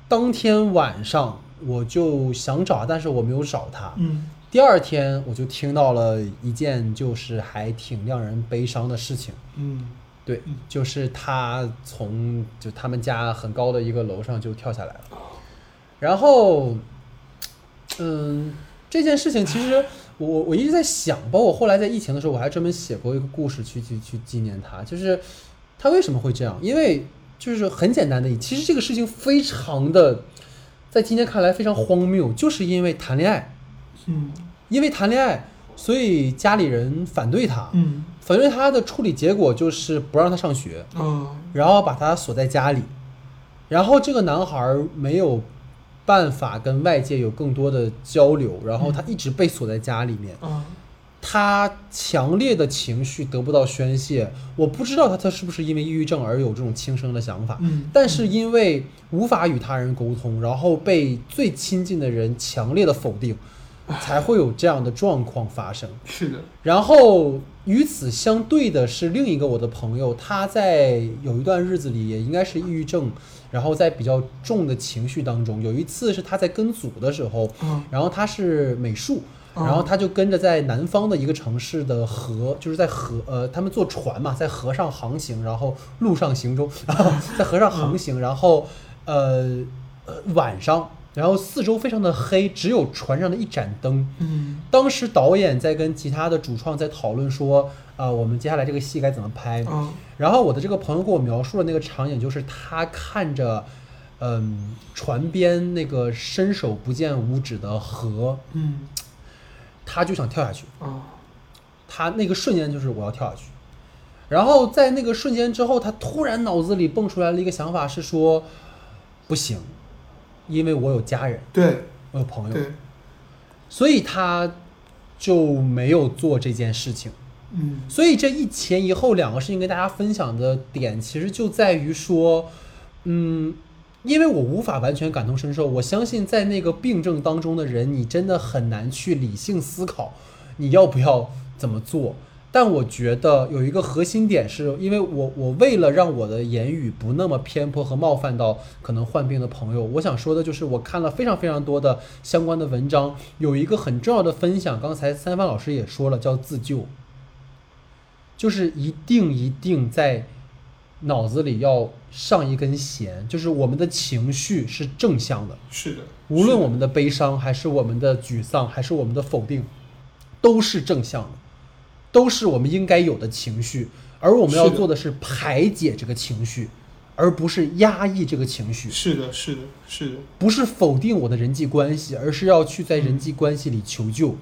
当天晚上我就想找，但是我没有找他。嗯。第二天我就听到了一件就是还挺让人悲伤的事情，嗯。对，就是他从就他们家很高的一个楼上就跳下来了，然后，嗯，这件事情其实我我我一直在想，包括后来在疫情的时候，我还专门写过一个故事去去去纪念他，就是他为什么会这样？因为就是很简单的，其实这个事情非常的，在今天看来非常荒谬，就是因为谈恋爱，嗯。因为谈恋爱，所以家里人反对他，嗯。反对他的处理结果就是不让他上学，嗯然后把他锁在家里，然后这个男孩没有办法跟外界有更多的交流，然后他一直被锁在家里面，啊他强烈的情绪得不到宣泄。我不知道他他是不是因为抑郁症而有这种轻生的想法，嗯，但是因为无法与他人沟通，然后被最亲近的人强烈的否定，才会有这样的状况发生。是的，然后与此相对的是另一个我的朋友，他在有一段日子里也应该是抑郁症，然后在比较重的情绪当中。有一次是他在跟组的时候，啊然后他是美术，哦然后他就跟着在南方的一个城市的河，就是在河呃，他们坐船嘛，在河上航行，然后路上行舟，然 (laughs) 后在河上航行，然后呃呃晚上，然后四周非常的黑，只有船上的一盏灯。嗯当时导演在跟其他的主创在讨论说，啊、我们接下来这个戏该怎么拍。啊然后我的这个朋友给我描述的那个场景，就是他看着，嗯，船边那个伸手不见五指的河，嗯他就想跳下去。啊他那个瞬间就是我要跳下去。然后在那个瞬间之后，他突然脑子里蹦出来了一个想法，是说，不行，因为我有家人，对我有朋友，对所以他就没有做这件事情。嗯所以这一前一后两个事情跟大家分享的点，其实就在于说，嗯，因为我无法完全感同身受，我相信在那个病症当中的人，你真的很难去理性思考你要不要怎么做。但我觉得有一个核心点是，因为我我为了让我的言语不那么偏颇和冒犯到可能患病的朋友，我想说的就是，我看了非常非常多的相关的文章，有一个很重要的分享，刚才三帆老师也说了，叫自救。就是一定一定在脑子里要上一根弦，就是我们的情绪是正向的，是的，无论我们的悲伤，还是我们的沮丧，还是我们的否定，都是正向的，都是我们应该有的情绪。而我们要做的是排解这个情绪，而不是压抑这个情绪，是的是的是的不是否定我的人际关系，而是要去在人际关系里求救。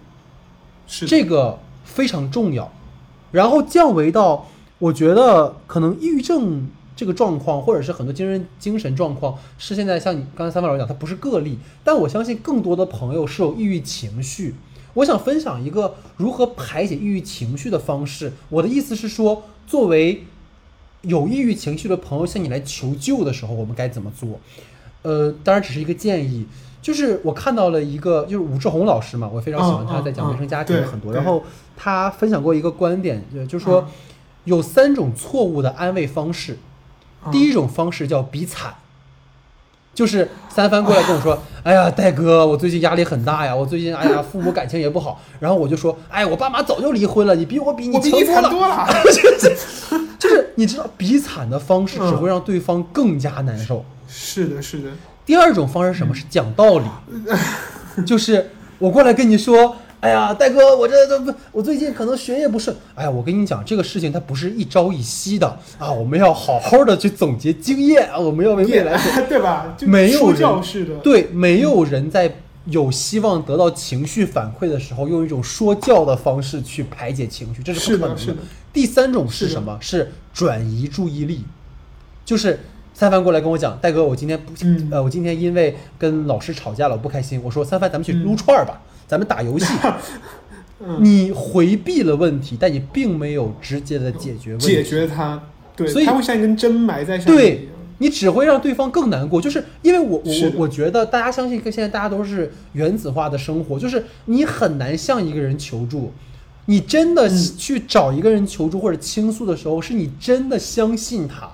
是的这个非常重要。然后降维到，我觉得可能抑郁症这个状况，或者是很多精神精神状况，是现在像你刚才三位老师讲，它不是个例，但我相信更多的朋友是有抑郁情绪。我想分享一个如何排解抑郁情绪的方式。我的意思是说，作为有抑郁情绪的朋友向你来求救的时候，我们该怎么做？呃，当然只是一个建议。就是我看到了一个，就是武志红老师嘛，我非常喜欢他在讲原生家庭很多。然后他分享过一个观点，就就是说有三种错误的安慰方式。嗯第一种方式叫比惨，就是三番过来跟我说：“哎呀，戴哥，我最近压力很大呀，我最近哎呀，父母感情也不好。”然后我就说：“哎，我爸妈早就离婚了，你比我比你强多了。多了。就是你知道，比惨的方式只嗯会让对方更加难受。是的，是的，第二种方式是什么？是讲道理，就是我过来跟你说，哎呀，戴哥，我这这不，我最近可能学业不顺。哎呀，我跟你讲，这个事情它不是一朝一夕的啊，我们要好好的去总结经验啊，我们要为未来做。对吧？(laughs) 就没有人教式的，对，没有人在有希望得到情绪反馈的时候，用一种说教的方式去排解情绪，这是是不可能的是的第三种是什么？是转移注意力，就是三番过来跟我讲，戴哥，我今天不，嗯呃，我今天因为跟老师吵架了，我不开心。我说三番，咱们去撸串儿吧，咱们打游戏。(laughs) 嗯你回避了问题，但你并没有直接的解决问题。解决它，对，所以它会像一根针埋在上面对。你只会让对方更难过，就是因为我我我我觉得大家相信，现在大家都是原子化的生活，就是你很难向一个人求助。你真的嗯去找一个人求助或者倾诉的时候，是你真的相信他。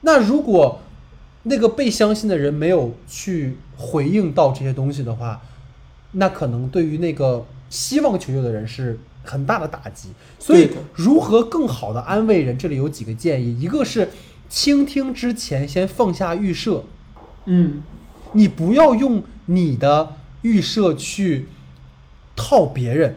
那如果那个被相信的人没有去回应到这些东西的话，那可能对于那个希望求救的人是很大的打击。所以，如何更好的安慰人，这里有几个建议：一个是倾听之前先放下预设，嗯，你不要用你的预设去套别人。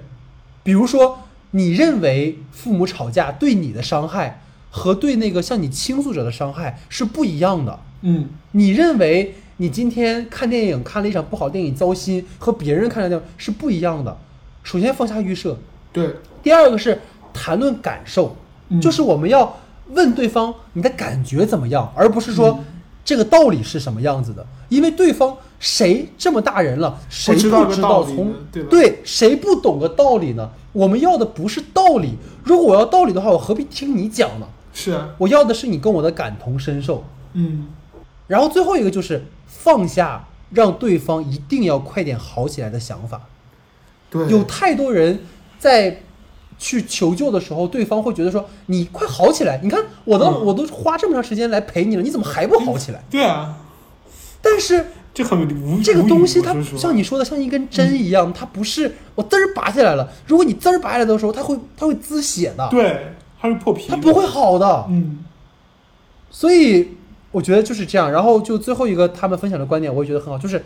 比如说，你认为父母吵架对你的伤害和对那个向你倾诉者的伤害是不一样的。嗯，你认为你今天看电影看了一场不好电影糟心，和别人看的电影是不一样的。首先放下预设，对，第二个是谈论感受，嗯就是我们要问对方你的感觉怎么样，而不是说嗯这个道理是什么样子的，因为对方谁这么大人了，谁知道个知道从对对谁不懂个道理呢？我们要的不是道理，如果我要道理的话，我何必听你讲呢？是啊，我要的是你跟我的感同身受。嗯，然后最后一个就是放下让对方一定要快点好起来的想法。对，有太多人在去求救的时候，对方会觉得说：“你快好起来！你看我都、嗯我都花这么长时间来陪你了，你怎么还不好起来 (laughs) 对啊，？”但是这很无这个东西它像你说的，像一根针一样，它不是我滋儿拔下来了。如果你滋儿拔下来的时候，它会它会滋血的，对，它是破皮，它不会好的。嗯，所以我觉得就是这样。然后就最后一个他们分享的观点，我也觉得很好，就是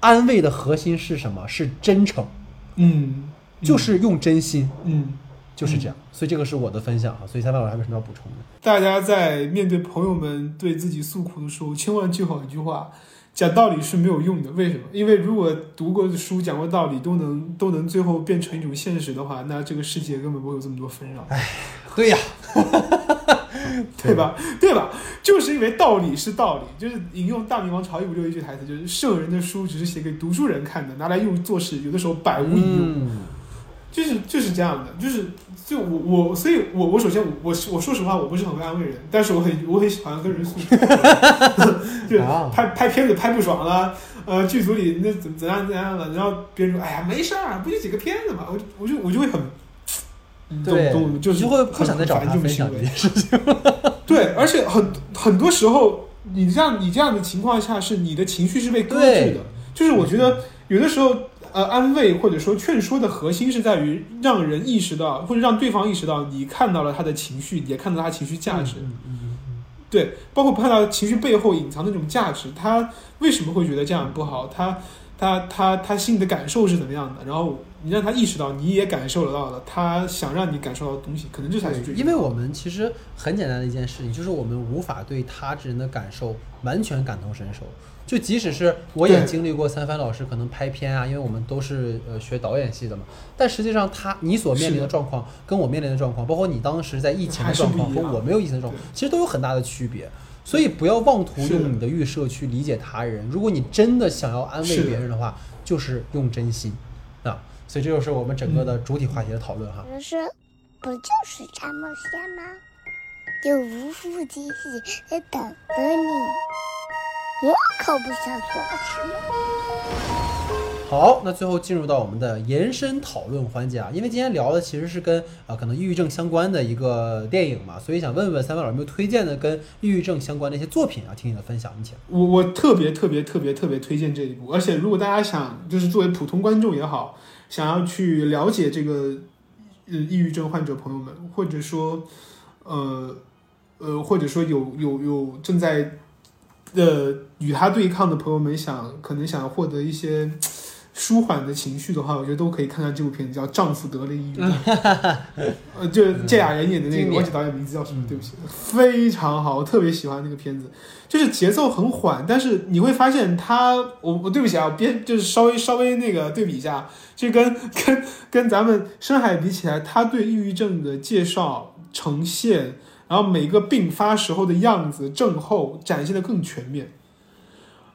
安慰的核心是什么？是真诚，嗯，就是用真心，嗯。就是这样。所以这个是我的分享哈。所以三万老师还有什么要补充的？大家在面对朋友们对自己诉苦的时候，千万记好一句话：讲道理是没有用的。为什么？因为如果读过的书、讲过道理都能都能最后变成一种现实的话，那这个世界根本不会有这么多纷扰，哎对呀，(laughs) 对吧？对吧？就是因为道理是道理，就是引用大明王朝一五六一句台词，就是圣人的书只是写给读书人看的，拿来用做事，有的时候百无一用。嗯，就是就是这样的，就是就我我，所以我我首先我我我说实话，我不是很会安慰人，但是我很我很喜欢跟人诉苦，(laughs) 就啊拍拍片子拍不爽了，呃，剧组里那怎怎样怎样了，然后别人说，哎呀没事儿，不就几个片子嘛，我就我就我就会很，对，就是会不想再找很他分享这种行为这件 (laughs) 事情。(laughs) 对，而且很很多时候，你这样你这样的情况下，是你的情绪是被搁置的。就是我觉得有的时候，呃，安慰或者说劝说的核心是在于让人意识到，或者让对方意识到，你看到了他的情绪，也看到他情绪价值。嗯嗯对，包括看到情绪背后隐藏的那种价值，他为什么会觉得这样不好？他他他他心里的感受是怎么样的，然后你让他意识到你也感受得到了，他想让你感受到的东西，可能这才是最。因为我们其实很简单的一件事情，就是我们无法对他之人的感受完全感同身受。就即使是我也经历过三帆老师可能拍片啊，因为我们都是呃学导演系的嘛，但实际上他你所面临的的状况跟我面临的状况，包括你当时在疫情的状况和我没有疫情的状况，其实都有很大的区别。所以不要妄图用你的预设去理解他人。如果你真的想要安慰别人的话，就是用真心啊。所以这就是我们整个的嗯主体话题的讨论哈。可是，不就是这么些吗？有无数惊喜在等着你，我可不想错过他们。好，那最后进入到我们的延伸讨论环节啊，因为今天聊的其实是跟啊、呃可能抑郁症相关的一个电影嘛，所以想问问三位老师有没有推荐的跟抑郁症相关的一些作品啊？听你的分享，你请。我我特别特别特别特别推荐这一部，而且如果大家想就是作为普通观众也好，想要去了解这个呃抑郁症患者朋友们，或者说呃呃或者说有有有正在呃与他对抗的朋友们想可能想要获得一些舒缓的情绪的话，我觉得都可以看看这部片子，叫《丈夫得了抑郁症》，(laughs) 呃，就是芥雅人演的那个，忘记导演名字叫什么，嗯对不起，非常好，我特别喜欢那个片子。就是节奏很缓，但是你会发现他，我我对不起啊，别就是稍微稍微那个对比一下，就跟 (laughs) 跟跟咱们深海比起来，他对抑郁症的介绍呈现，然后每个病发时候的样子、症候展现的更全面。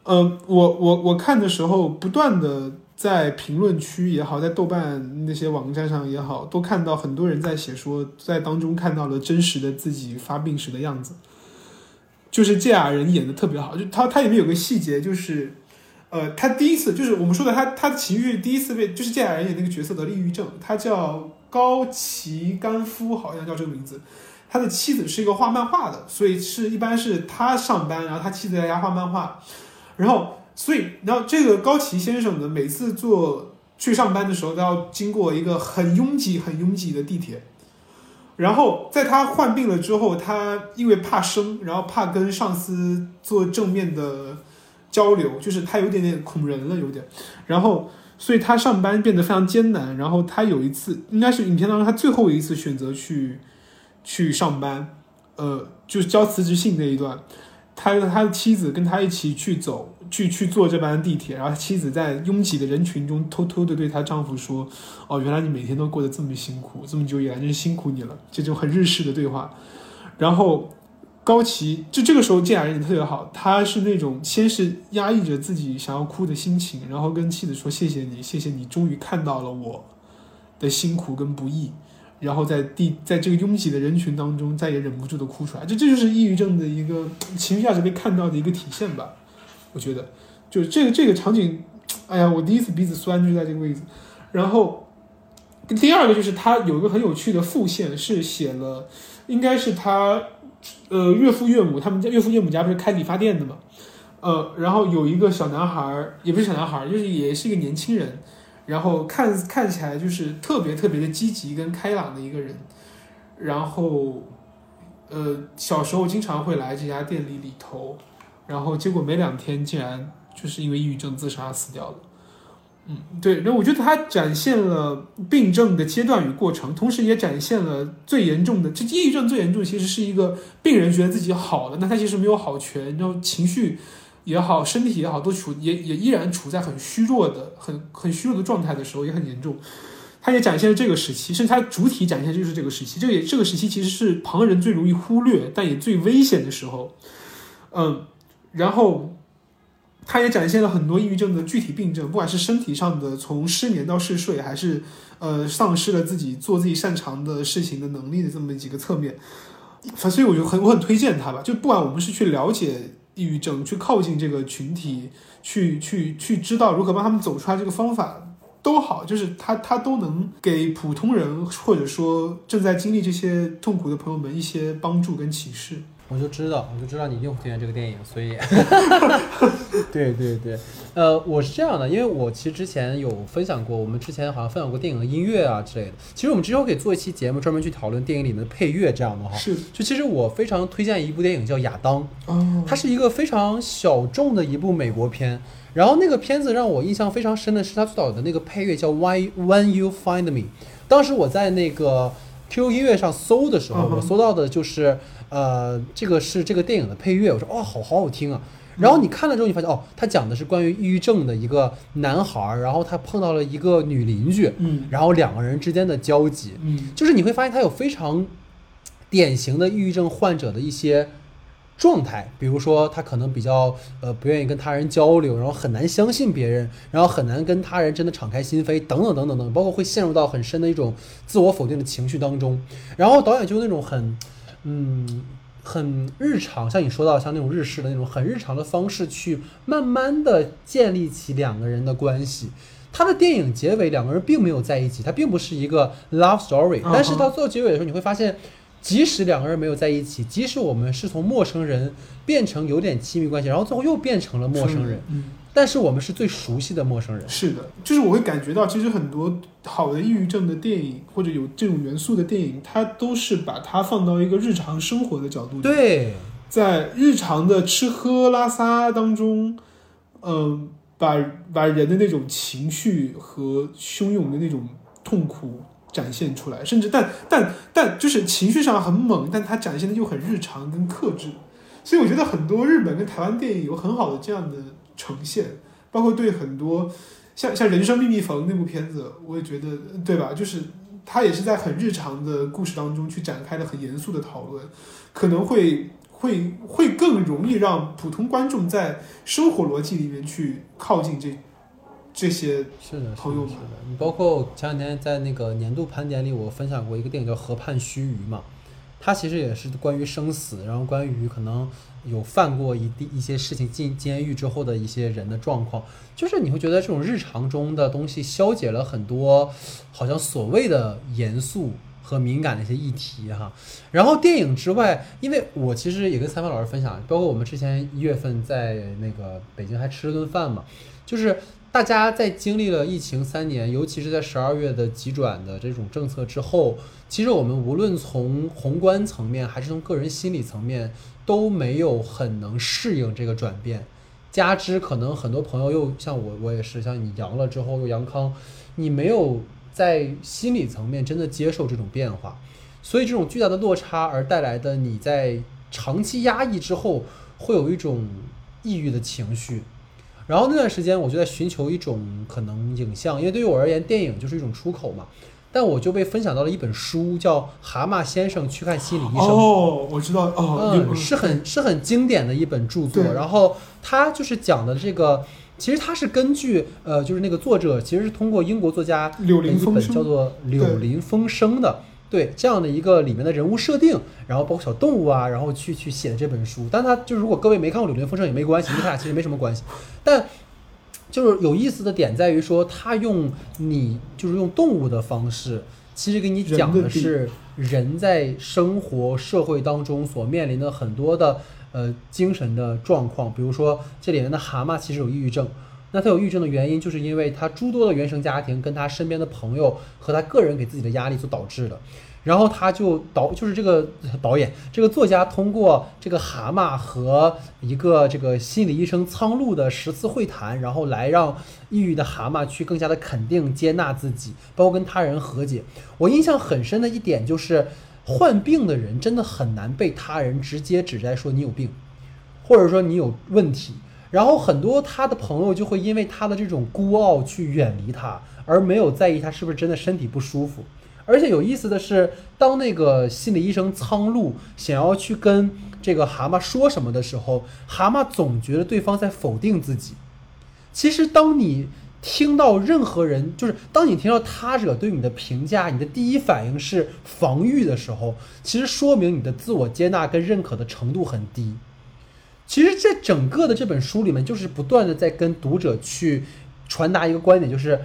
呃，我我我看的时候，不断的在评论区也好，在豆瓣那些网站上也好，都看到很多人在写说，在当中看到了真实的自己发病时的样子。就是这俩人演的特别好，就他他里面有个细节，就是，呃，他第一次就是我们说的他他的情绪第一次被就是这俩人演那个角色得抑郁症，他叫高崎干夫，好像叫这个名字。他的妻子是一个画漫画的，所以是一般是他上班，然后他妻子在家画漫画，然后所以然后这个高崎先生呢，每次坐去上班的时候都要经过一个很拥挤、很拥挤的地铁。然后在他患病了之后，他因为怕生，然后怕跟上司做正面的交流，就是他有点点恐人了，有点。然后，所以他上班变得非常艰难。然后他有一次，应该是影片当中他最后一次选择去去上班，呃，就是交辞职信那一段，他他的妻子跟他一起去走，去去坐这班地铁，然后妻子在拥挤的人群中偷偷的对她丈夫说：“哦，原来你每天都过得这么辛苦，这么久以来真是辛苦你了。”这种很日式的对话。然后高崎就这个时候这俩人也特别好，他是那种先是压抑着自己想要哭的心情，然后跟妻子说：“谢谢你，谢谢你，终于看到了我的辛苦跟不易。”然后在地在这个拥挤的人群当中，再也忍不住的哭出来。这这就是抑郁症的一个情绪价值被看到的一个体现吧。我觉得，就是这个这个场景，哎呀，我第一次鼻子酸就在这个位置。然后第二个就是他有一个很有趣的副线，是写了，应该是他呃岳父岳母他们家岳父岳母家不是开理发店的嘛，呃，然后有一个小男孩儿，也不是小男孩儿，就是也是一个年轻人，然后看看起来就是特别特别的积极跟开朗的一个人，然后呃小时候经常会来这家店里理头，然后结果没两天竟然就是因为抑郁症自杀死掉了。嗯，对，那我觉得他展现了病症的阶段与过程，同时也展现了最严重的，这抑郁症最严重其实是一个病人觉得自己好了，那他其实没有好全，然后情绪也好，身体也好，都处也也依然处在很虚弱的、很很虚弱的状态的时候，也很严重。他也展现了这个时期，甚至他主体展现就是这个时期。这个也这个时期其实是旁人最容易忽略，但也最危险的时候。嗯，然后他也展现了很多抑郁症的具体病症，不管是身体上的，从失眠到嗜睡，还是呃丧失了自己做自己擅长的事情的能力的这么几个侧面。所以我就很我很推荐他吧，就不管我们是去了解抑郁症，去靠近这个群体，去去去知道如何帮他们走出来这个方法。都好，就是他他都能给普通人或者说正在经历这些痛苦的朋友们一些帮助跟启示。我就知道，我就知道你一定会推荐这个电影，所以，(laughs) 对对对，呃，我是这样的，因为我其实之前有分享过，我们之前好像分享过电影的音乐啊之类的。其实我们之后可以做一期节目，专门去讨论电影里面的配乐这样的哈。是就其实我非常推荐一部电影叫《亚当》，哦，它是一个非常小众的一部美国片。然后那个片子让我印象非常深的是它最早的那个配乐叫《Why When You Find Me》。当时我在那个 QQ 音乐上搜的时候，我搜到的就是呃，这个是这个电影的配乐。我说哦，好好好听啊。然后你看了之后，你发现哦，他讲的是关于抑郁症的一个男孩儿，然后他碰到了一个女邻居，嗯然后两个人之间的交集，嗯就是你会发现他有非常典型的抑郁症患者的一些状态，比如说他可能比较呃不愿意跟他人交流，然后很难相信别人，然后很难跟他人真的敞开心扉，等等等等等，包括会陷入到很深的一种自我否定的情绪当中。然后导演就那种很嗯很日常，像你说到像那种日式的那种很日常的方式，去慢慢的建立起两个人的关系。他的电影结尾两个人并没有在一起，他并不是一个 love story，但是到最后结尾的时候，你会发现，即使两个人没有在一起，即使我们是从陌生人变成有点亲密关系，然后最后又变成了陌生人，嗯，但是我们是最熟悉的陌生人。是的，就是我会感觉到，其实很多好的抑郁症的电影或者有这种元素的电影，它都是把它放到一个日常生活的角度，，对，在日常的吃喝拉撒当中，嗯、把把人的那种情绪和汹涌的那种痛苦展现出来，甚至但但但就是情绪上很猛，但他展现的又很日常跟克制，所以我觉得很多日本跟台湾电影有很好的这样的呈现，包括对很多像像《人生秘密缝》那部片子，我也觉得对吧？就是他也是在很日常的故事当中去展开了很严肃的讨论，可能会会会更容易让普通观众在生活逻辑里面去靠近这这些是的，是的，朋友们是的。你包括前两天在那个年度盘点里，我分享过一个电影叫《河畔须臾》嘛，它其实也是关于生死，然后关于可能有犯过一地一些事情进监狱之后的一些人的状况，就是你会觉得这种日常中的东西消解了很多好像所谓的严肃。和敏感的一些议题哈，然后电影之外，因为我其实也跟三帆老师分享，包括我们之前一月份在那个北京还吃了顿饭嘛，就是大家在经历了疫情三年，尤其是在十二月的急转的这种政策之后，其实我们无论从宏观层面还是从个人心理层面，都没有很能适应这个转变。加之可能很多朋友又像我，我也是像你阳了之后又阳康，你没有在心理层面真的接受这种变化，所以这种巨大的落差而带来的你在长期压抑之后，会有一种抑郁的情绪。然后那段时间，我就在寻求一种可能影像，因为对于我而言，电影就是一种出口嘛。但我就被分享到了一本书，叫《蛤蟆先生去看心理医生》。哦，我知道哦，嗯，是很是很经典的一本著作。然后它就是讲的这个，其实它是根据呃，就是那个作者其实是通过英国作家柳的一本林风声叫做《柳林风声》的。对这样的一个里面的人物设定，然后包括小动物啊，然后去去写的这本书。但它就是如果各位没看过《柳林风声》也没关系，因为它俩其实没什么关系。但就是有意思的点在于说，他用你就是用动物的方式，其实给你讲的是人在生活社会当中所面临的很多的呃精神的状况，比如说这里面的蛤蟆其实有抑郁症。那他有抑郁症的原因，就是因为他诸多的原生家庭跟他身边的朋友和他个人给自己的压力所导致的。然后他就导，就是这个导演，这个作家通过这个蛤蟆和一个这个心理医生苍鹭的十次会谈，然后来让抑郁的蛤蟆去更加的肯定、接纳自己，包括跟他人和解。我印象很深的一点就是，患病的人真的很难被他人直接指摘说你有病，或者说你有问题。然后很多他的朋友就会因为他的这种孤傲去远离他，而没有在意他是不是真的身体不舒服。而且有意思的是，当那个心理医生苍鹭想要去跟这个蛤蟆说什么的时候，蛤蟆总觉得对方在否定自己。其实，当你听到任何人，就是当你听到他者对你的评价，你的第一反应是防御的时候，其实说明你的自我接纳跟认可的程度很低。其实，在整个的这本书里面，就是不断的在跟读者去传达一个观点，就是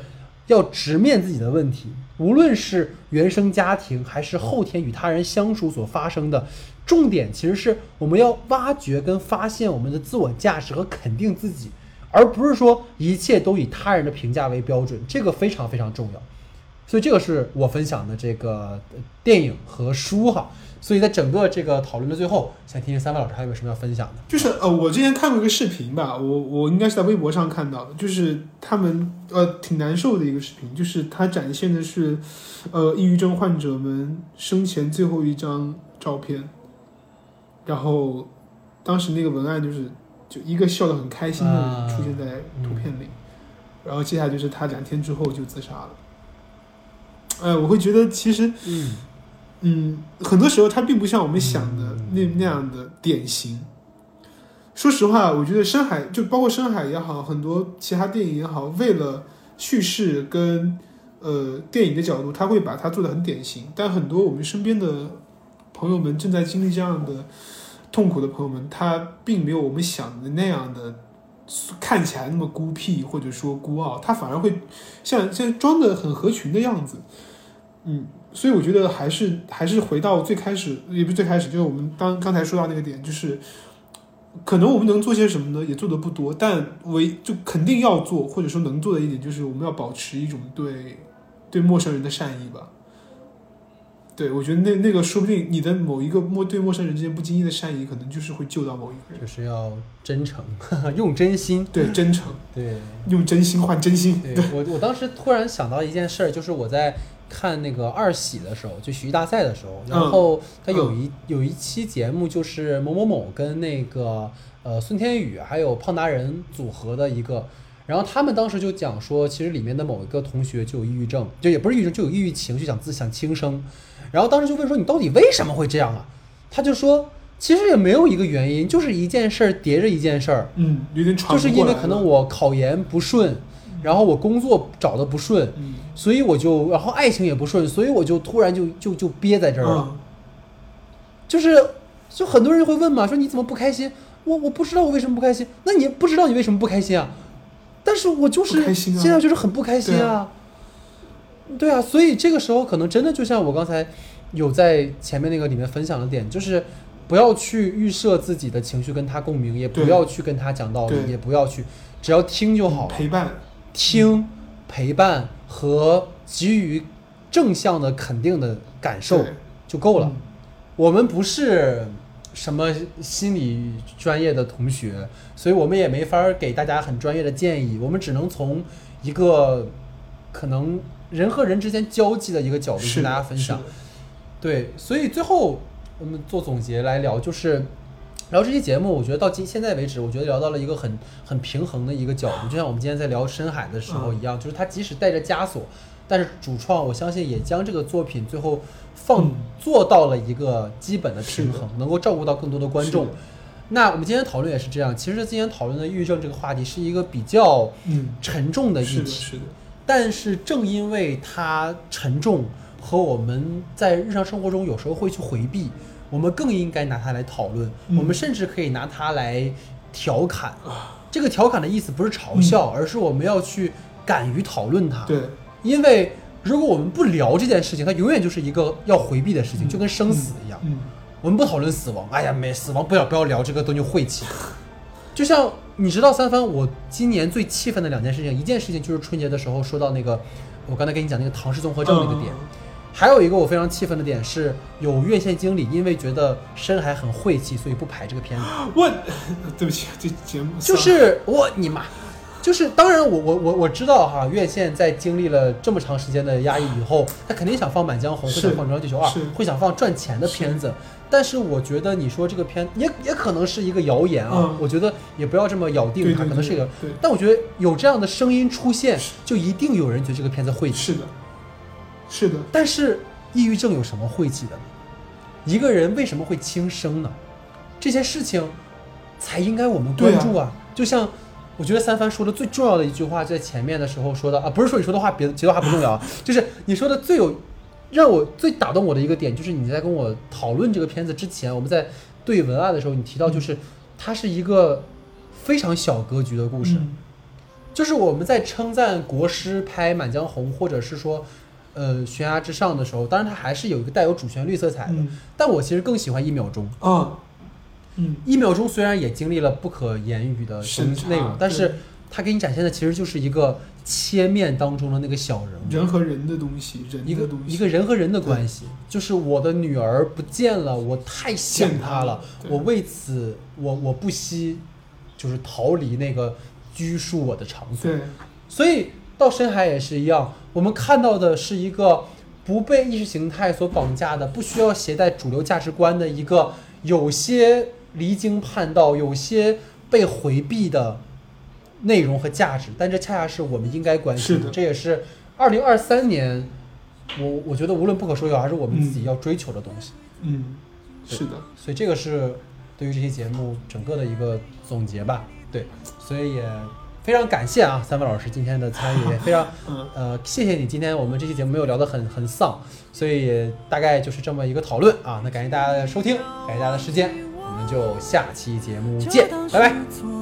要直面自己的问题，无论是原生家庭还是后天与他人相处所发生的，重点其实是我们要挖掘跟发现我们的自我价值和肯定自己，而不是说一切都以他人的评价为标准，这个非常非常重要。所以这个是我分享的这个电影和书哈。所以在整个这个讨论的最后，想听听三位老师还有没有什么要分享的？就是呃，我之前看过一个视频吧，我我应该是在微博上看到的，就是他们呃挺难受的一个视频，就是它展现的是呃抑郁症患者们生前最后一张照片，然后当时那个文案就是就一个笑得很开心的啊人出现在图片里，然后接下来就是他两天之后就自杀了。哎，我会觉得其实嗯嗯，很多时候它并不像我们想的嗯那那样的典型。说实话，我觉得《深海》就包括《深海》也好，很多其他电影也好，为了叙事跟呃电影的角度，他会把它做的很典型。但很多我们身边的朋友们正在经历这样的痛苦的朋友们，他并没有我们想的那样的看起来那么孤僻或者说孤傲，他反而会像像装的很合群的样子。嗯，所以我觉得还是还是回到最开始，也不是最开始，就是我们刚刚才说到那个点，就是可能我们能做些什么呢？也做的不多，但唯就肯定要做，或者说能做的一点，就是我们要保持一种对对陌生人的善意吧。对，我觉得那那个说不定你的某一个陌对陌生人之间不经意的善意，可能就是会救到某一个人。就是要真诚，(laughs) 用真心。对，真诚，对，用真心换真心。对我我当时突然想到一件事儿，就是我在看那个二喜的时候，就喜剧大赛的时候，然后他有一、有一期节目就是某某某跟那个呃孙天宇还有胖达人组合的一个。然后他们当时就讲说，其实里面的某一个同学就有抑郁症，就也不是抑郁症，就有抑郁情绪，想自想轻生。然后当时就问说，你到底为什么会这样啊？他就说，其实也没有一个原因，就是一件事儿叠着一件事儿。嗯，有点喘就是因为可能我考研不顺，然后我工作找的不顺，嗯所以我就，然后爱情也不顺，所以我就突然就就就憋在这儿了。嗯就是，就很多人会问嘛，说你怎么不开心？我我不知道我为什么不开心。那你不知道你为什么不开心啊？但是我就是现在就是很不开心对啊。对啊，所以这个时候可能真的就像我刚才有在前面那个里面分享的点，就是不要去预设自己的情绪跟他共鸣，也不要去跟他讲道理，也不要去，只要听就好了。陪伴，听、陪伴和给予正向的肯定的感受就够了。嗯我们不是什么心理专业的同学，所以我们也没法儿给大家很专业的建议。我们只能从一个可能人和人之间交际的一个角度跟大家分享对，所以最后我们做总结来聊，就是聊这期节目，我觉得到今现在为止，我觉得聊到了一个很很平衡的一个角度，就像我们今天在聊深海的时候一样，就是它即使带着枷锁，但是主创我相信也将这个作品最后放、嗯。做到了一个基本的平衡，能够照顾到更多的观众。那我们今天讨论也是这样，其实今天讨论的抑郁症这个话题是一个比较嗯，沉重的议是的，题，是的，但是正因为它沉重和我们在日常生活中有时候会去回避，我们更应该拿它来讨论。嗯我们甚至可以拿它来调侃。这个调侃的意思不是嘲笑，而是我们要去敢于讨论它。嗯对，因为如果我们不聊这件事情，它永远就是一个要回避的事情，嗯就跟生死一样。嗯，我们不讨论死亡，哎呀，没死亡，不要不要聊这个东西晦气。(laughs) 就像你知道三番，我今年最气愤的两件事情，一件事情就是春节的时候说到那个，我刚才跟你讲那个唐氏综合症那个点，嗯还有一个我非常气愤的点是，有院线经理因为觉得深海很晦气，所以不排这个片子。(gasps) 我 (laughs) 对不起，这节目就是我你妈，就是当然我我我我知道哈，院线在经历了这么长时间的压抑以后，他肯定想放《满江红》，会是想放《流浪地球二》，会想放赚钱的片子。但是我觉得你说这个片也也可能是一个谣言啊，嗯我觉得也不要这么咬定它，可能是一个。但我觉得有这样的声音出现，就一定有人觉得这个片子晦气。是的，是的，但是抑郁症有什么晦气的呢？一个人为什么会轻生呢？这些事情才应该我们关注啊！就像我觉得三番说的最重要的一句话，在前面的时候说的啊，不是说你说的话别的其他话不重要啊，(laughs) 就是你说的最有让我最打动我的一个点，就是你在跟我讨论这个片子之前，我们在对文案的时候，你提到就是它是一个非常小格局的故事。嗯就是我们在称赞国师拍《满江红》，或者是说，呃，悬崖之上的时候，当然它还是有一个带有主旋律色彩的。嗯。但我其实更喜欢一秒钟。啊，嗯，一秒钟虽然也经历了不可言语的内容，但是对它给你展现的其实就是一个切面当中的那个小人物，人和人的东西，人一个的东西，一个人和人的关系，就是我的女儿不见了，我太想她她了，我为此我我不惜就是逃离那个拘束我的场所。对，所以到深海也是一样，我们看到的是一个不被意识形态所绑架的，不需要携带主流价值观的一个有些离经叛道、有些被回避的内容和价值，但这恰恰是我们应该关心是的。这也是二零二三年，我我觉得无论不可说有还是我们自己要追求的东西。嗯，是的，所以这个是对于这期节目整个的一个总结吧。对，所以也非常感谢啊，三位老师今天的参与，也 (laughs) 非常嗯呃谢谢你。今天我们这期节目没有聊得很很丧，所以大概就是这么一个讨论啊。那感谢大家的收听，感谢大家的时间，我们就下期节目见，拜拜。拜。